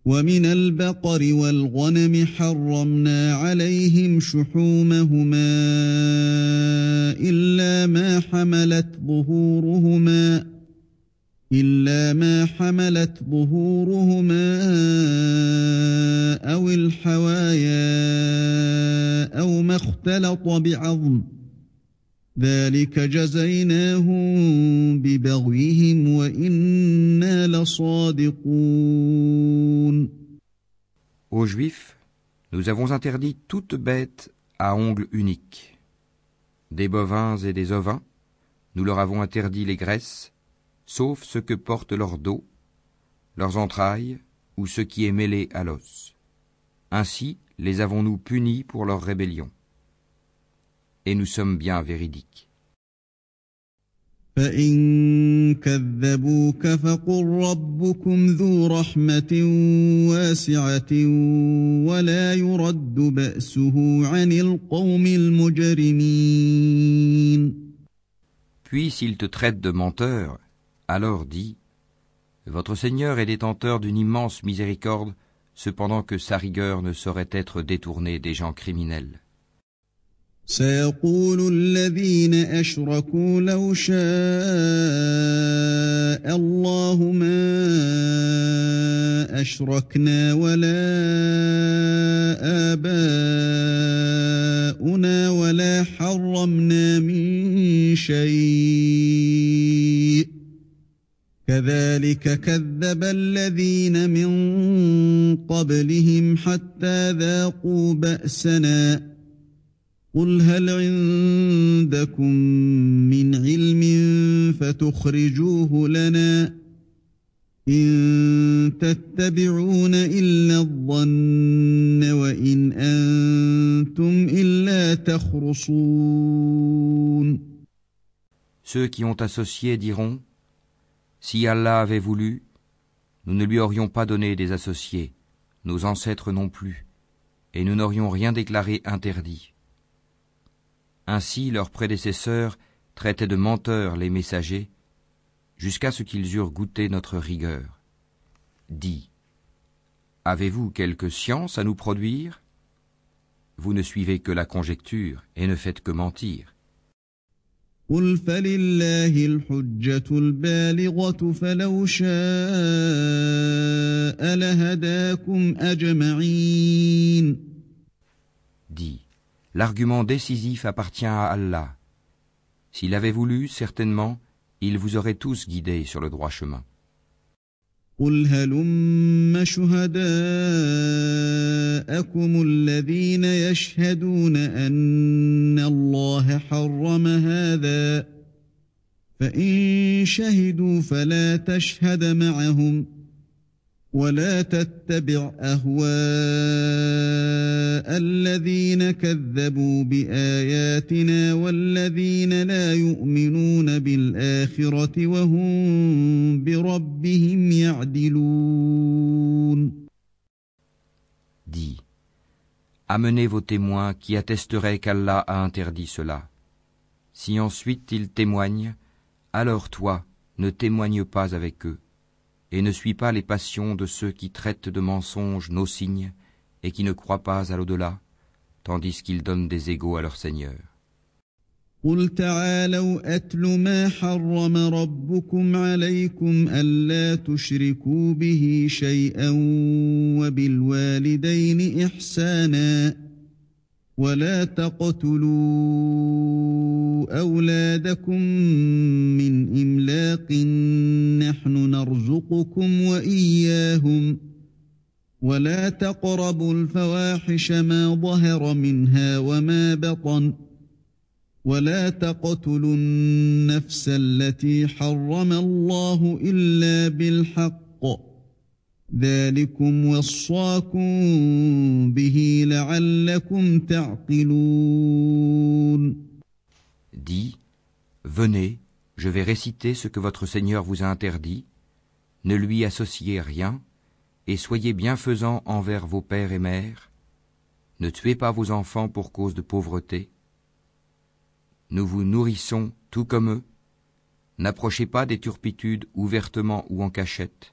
ومن البقر والغنم حرمنا عليهم شحومهما إلا ما حملت ظهورهما إلا ما حملت ظهورهما أو الحوايا أو ما اختلط بعظم ذلك جزيناهم ببغيهم وإنا لصادقون Aux Juifs, nous avons interdit toute bête à ongles uniques, des bovins et des ovins, nous leur avons interdit les graisses, sauf ce que porte leur dos, leurs entrailles ou ce qui est mêlé à l'os. Ainsi les avons-nous punis pour leur rébellion. Et nous sommes bien véridiques. Puis s'il te traite de menteur, alors dis Votre Seigneur est détenteur d'une immense miséricorde, cependant que sa rigueur ne saurait être détournée des gens criminels. سيقول الذين أشركوا لو شاء الله ما أشركنا ولا آباؤنا ولا حرمنا من شيء. كذلك كذب الذين من قبلهم حتى ذاقوا بأسنا. قل هل عندكم من علم فتخرجوه لنا إن تتبعون إلا الظن وإن أنتم إلا تخرصون Ceux qui ont associé diront Si Allah avait voulu, nous ne lui aurions pas donné des associés, nos ancêtres non plus, et nous n'aurions rien déclaré interdit. Ainsi leurs prédécesseurs traitaient de menteurs les messagers, jusqu'à ce qu'ils eurent goûté notre rigueur. Dis, avez-vous quelque science à nous produire? Vous ne suivez que la conjecture et ne faites que mentir. L'argument décisif appartient à Allah. S'il avait voulu, certainement, il vous aurait tous guidés sur le droit chemin. قل هلم شهداءكم الذين يشهدون أن الله حرم هذا فإن شهدوا فلا تشهد معهم ولا تتبع أهواء الذين كذبوا بآياتنا والذين لا يؤمنون بالآخرة وهم بربهم يعدلون Dis, amenez vos témoins qui attesteraient qu'Allah a interdit cela. Si ensuite ils témoignent, alors toi, ne témoigne pas avec eux et ne suis pas les passions de ceux qui traitent de mensonges nos signes et qui ne croient pas à l'au-delà, tandis qu'ils donnent des égaux à leur Seigneur. قل تعالوا أتل ما حرم ربكم عليكم ألا تشركوا به شيئا وبالوالدين إحسانا ولا تقتلوا أولادكم من إملاق نحن نرزقكم وإياهم ولا تقربوا الفواحش ما ظهر منها وما بطن ولا تقتلوا النفس التي حرم الله إلا بالحق Dis, venez, je vais réciter ce que votre Seigneur vous a interdit, ne lui associez rien, et soyez bienfaisants envers vos pères et mères, ne tuez pas vos enfants pour cause de pauvreté, nous vous nourrissons tout comme eux, n'approchez pas des turpitudes ouvertement ou en cachette,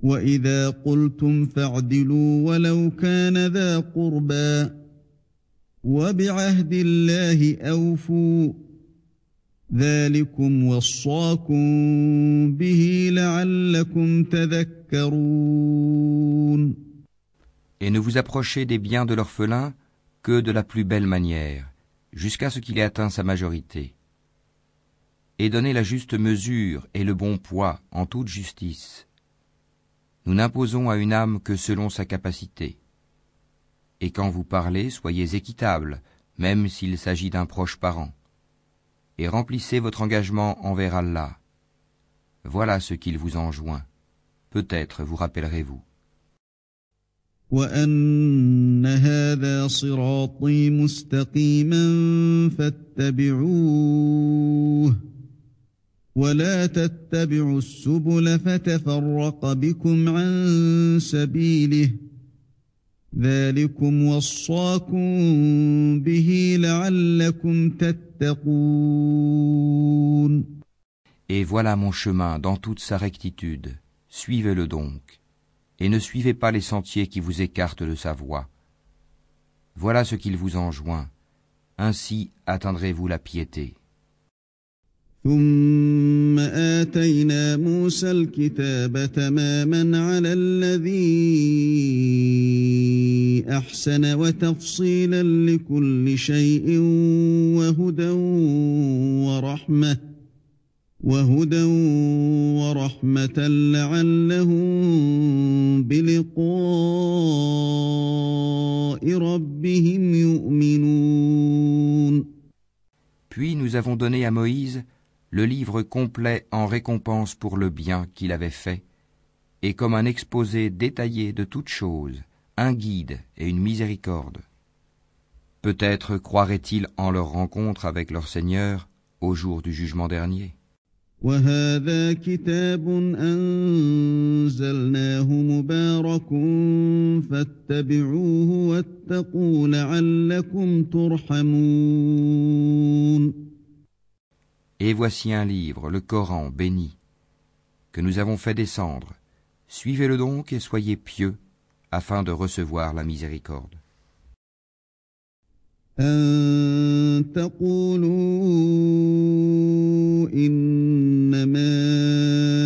وإذا قلتم فاعدلوا ولو كان ذا قربى وبعهد الله أوفوا ذلكم وصاكم به لعلكم تذكرون Et ne vous approchez des biens de l'orphelin que de la plus belle manière, jusqu'à ce qu'il ait atteint sa majorité. Et donnez la juste mesure et le bon poids en toute justice. Nous n'imposons à une âme que selon sa capacité. Et quand vous parlez, soyez équitable, même s'il s'agit d'un proche parent. Et remplissez votre engagement envers Allah. Voilà ce qu'il vous enjoint. Peut-être vous rappellerez-vous. وأن هذا صراطي مستقيما فاتبعوه ولا تتبعوا السبل فتفرق بكم عن سبيله ذلكم وصاكم به لعلكم تتقون Et voilà mon chemin dans toute sa rectitude. Suivez-le donc. et ne suivez pas les sentiers qui vous écartent de sa voie. Voilà ce qu'il vous enjoint. Ainsi atteindrez-vous la piété. ثم آتينا موسى الكتاب تماما على الذي أحسن وتفصيلا لكل شيء وهدى ورحمة وهدى ورحمة لعلهم Puis nous avons donné à Moïse le livre complet en récompense pour le bien qu'il avait fait, et comme un exposé détaillé de toutes choses, un guide et une miséricorde. Peut-être croiraient-ils en leur rencontre avec leur Seigneur au jour du jugement dernier. وهذا كتاب أنزلناه مبارك فاتبعوه واتقوا لعلكم ترحمون Et voici un livre, le Coran béni, que nous avons fait descendre. Suivez-le donc et soyez pieux, afin de recevoir la miséricorde. أن تقولوا إنما أنزل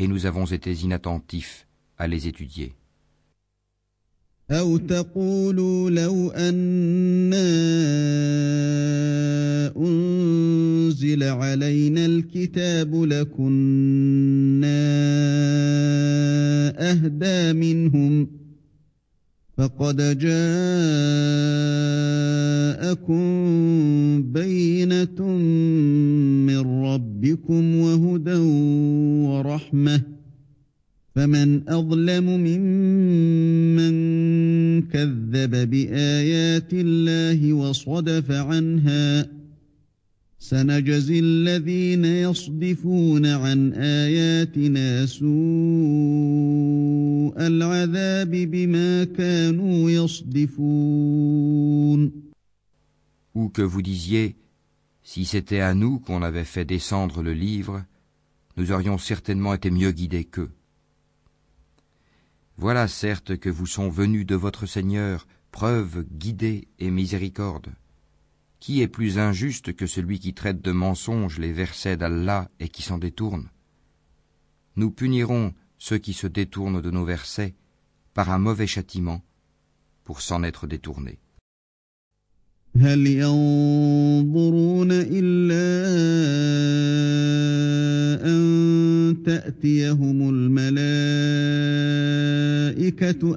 et nous avons été inattentifs à les étudier. فقد جاءكم بينة من ربكم وهدى ورحمة فمن أظلم ممن كذب بآيات الله وصدف عنها سنجزي الذين يصدفون عن آياتنا سوء Ou que vous disiez, si c'était à nous qu'on avait fait descendre le livre, nous aurions certainement été mieux guidés qu'eux. Voilà certes que vous sont venus de votre Seigneur preuve guidée et miséricorde. Qui est plus injuste que celui qui traite de mensonges les versets d'Allah et qui s'en détourne? Nous punirons ceux qui se détournent de nos versets par un mauvais châtiment pour s'en être détournés. هل ينظرون إلا أن تأتيهم الملائكة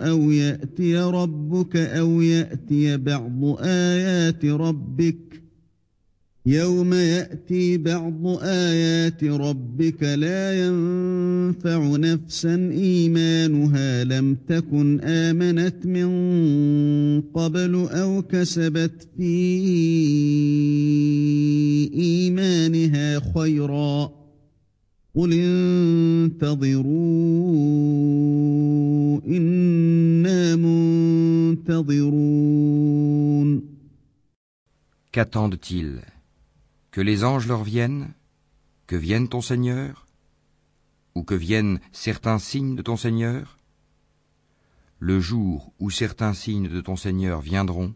أو يأتي ربك أو يأتي بعض آيات ربك يوم يأتي بعض آيات ربك لا ينفع نفسا إيمانها لم تكن آمنت من قبل أو كسبت في إيمانها خيرا قل انتظروا إنا منتظرون Qu'attendent-ils? Que les anges leur viennent Que vienne ton Seigneur Ou que viennent certains signes de ton Seigneur Le jour où certains signes de ton Seigneur viendront,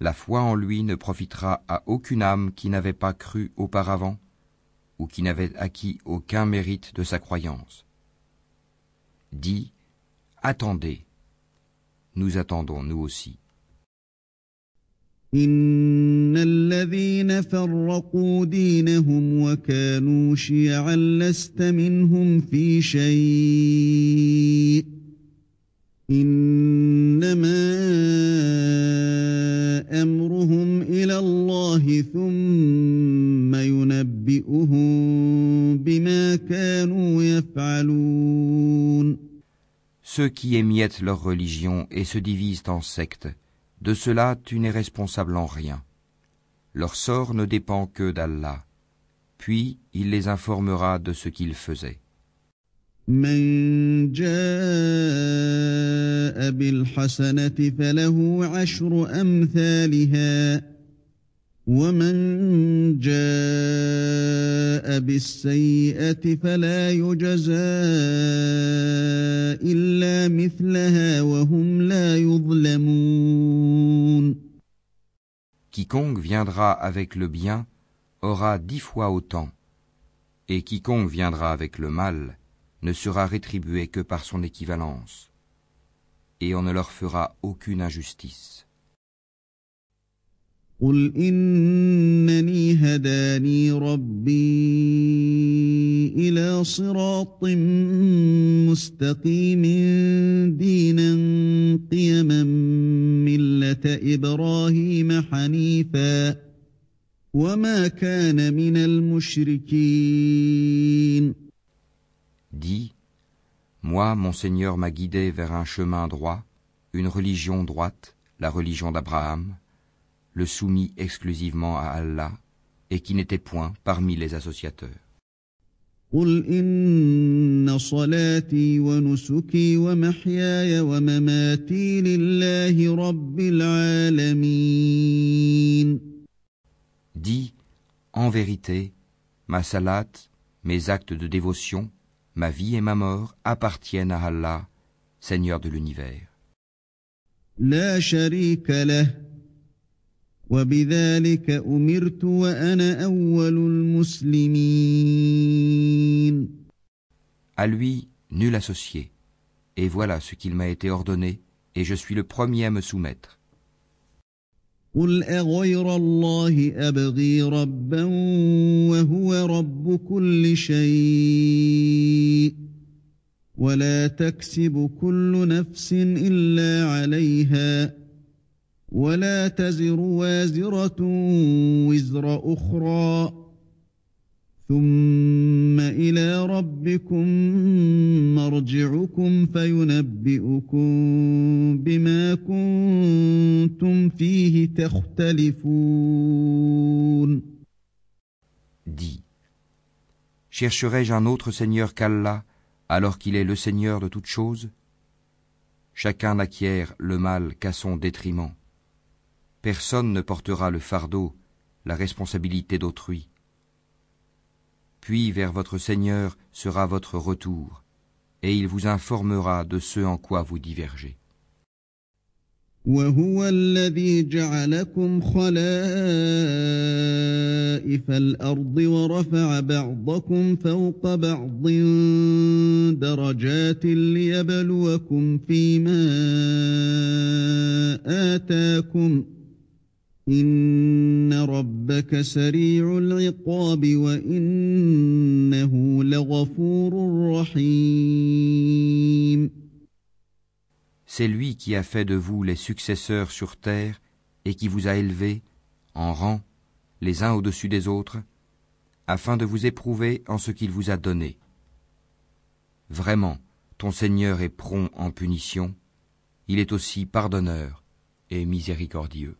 la foi en lui ne profitera à aucune âme qui n'avait pas cru auparavant ou qui n'avait acquis aucun mérite de sa croyance. Dis, attendez, nous attendons nous aussi. إن الذين فرقوا دينهم وكانوا شيعا لست منهم في شيء إنما أمرهم إلى الله ثم ينبئهم بما كانوا يفعلون Ceux qui émiettent leur religion et se divisent en sectes, De cela tu n'es responsable en rien. Leur sort ne dépend que d'Allah. Puis il les informera de ce qu'ils faisaient. Quiconque viendra avec le bien aura dix fois autant, et quiconque viendra avec le mal ne sera rétribué que par son équivalence, et on ne leur fera aucune injustice. قل إنني هداني ربي إلى صراط مستقيم دينا قيما ملة إبراهيم حنيفا وما كان من المشركين Dis, moi, mon Seigneur m'a guidé vers un chemin droit, une religion droite, la religion d'Abraham, le soumis exclusivement à Allah et qui n'était point parmi les associateurs. Dis, en vérité, ma salat, mes actes de dévotion, ma vie et ma mort appartiennent à Allah, Seigneur de l'univers. وبذلك أمرت وأنا أول المسلمين. À lui, nul associé. Et voilà ce qu'il m'a été ordonné, et je suis le premier à me soumettre. قل أغير الله أبغي ربا وهو رب كل شيء ولا تكسب كل نفس إلا عليها تزر وازرة وزر أخرى ثم إلى ربكم مرجعكم فينبئكم بما كنتم فيه تختلفون Dis, chercherai-je un autre Seigneur qu'Allah alors qu'il est le Seigneur de toutes choses Chacun n'acquiert le mal qu'à son détriment. Personne ne portera le fardeau, la responsabilité d'autrui. Puis vers votre Seigneur sera votre retour, et il vous informera de ce en quoi vous divergez. C'est lui qui a fait de vous les successeurs sur terre et qui vous a élevés en rang les uns au-dessus des autres, afin de vous éprouver en ce qu'il vous a donné. Vraiment, ton Seigneur est prompt en punition, il est aussi pardonneur et miséricordieux.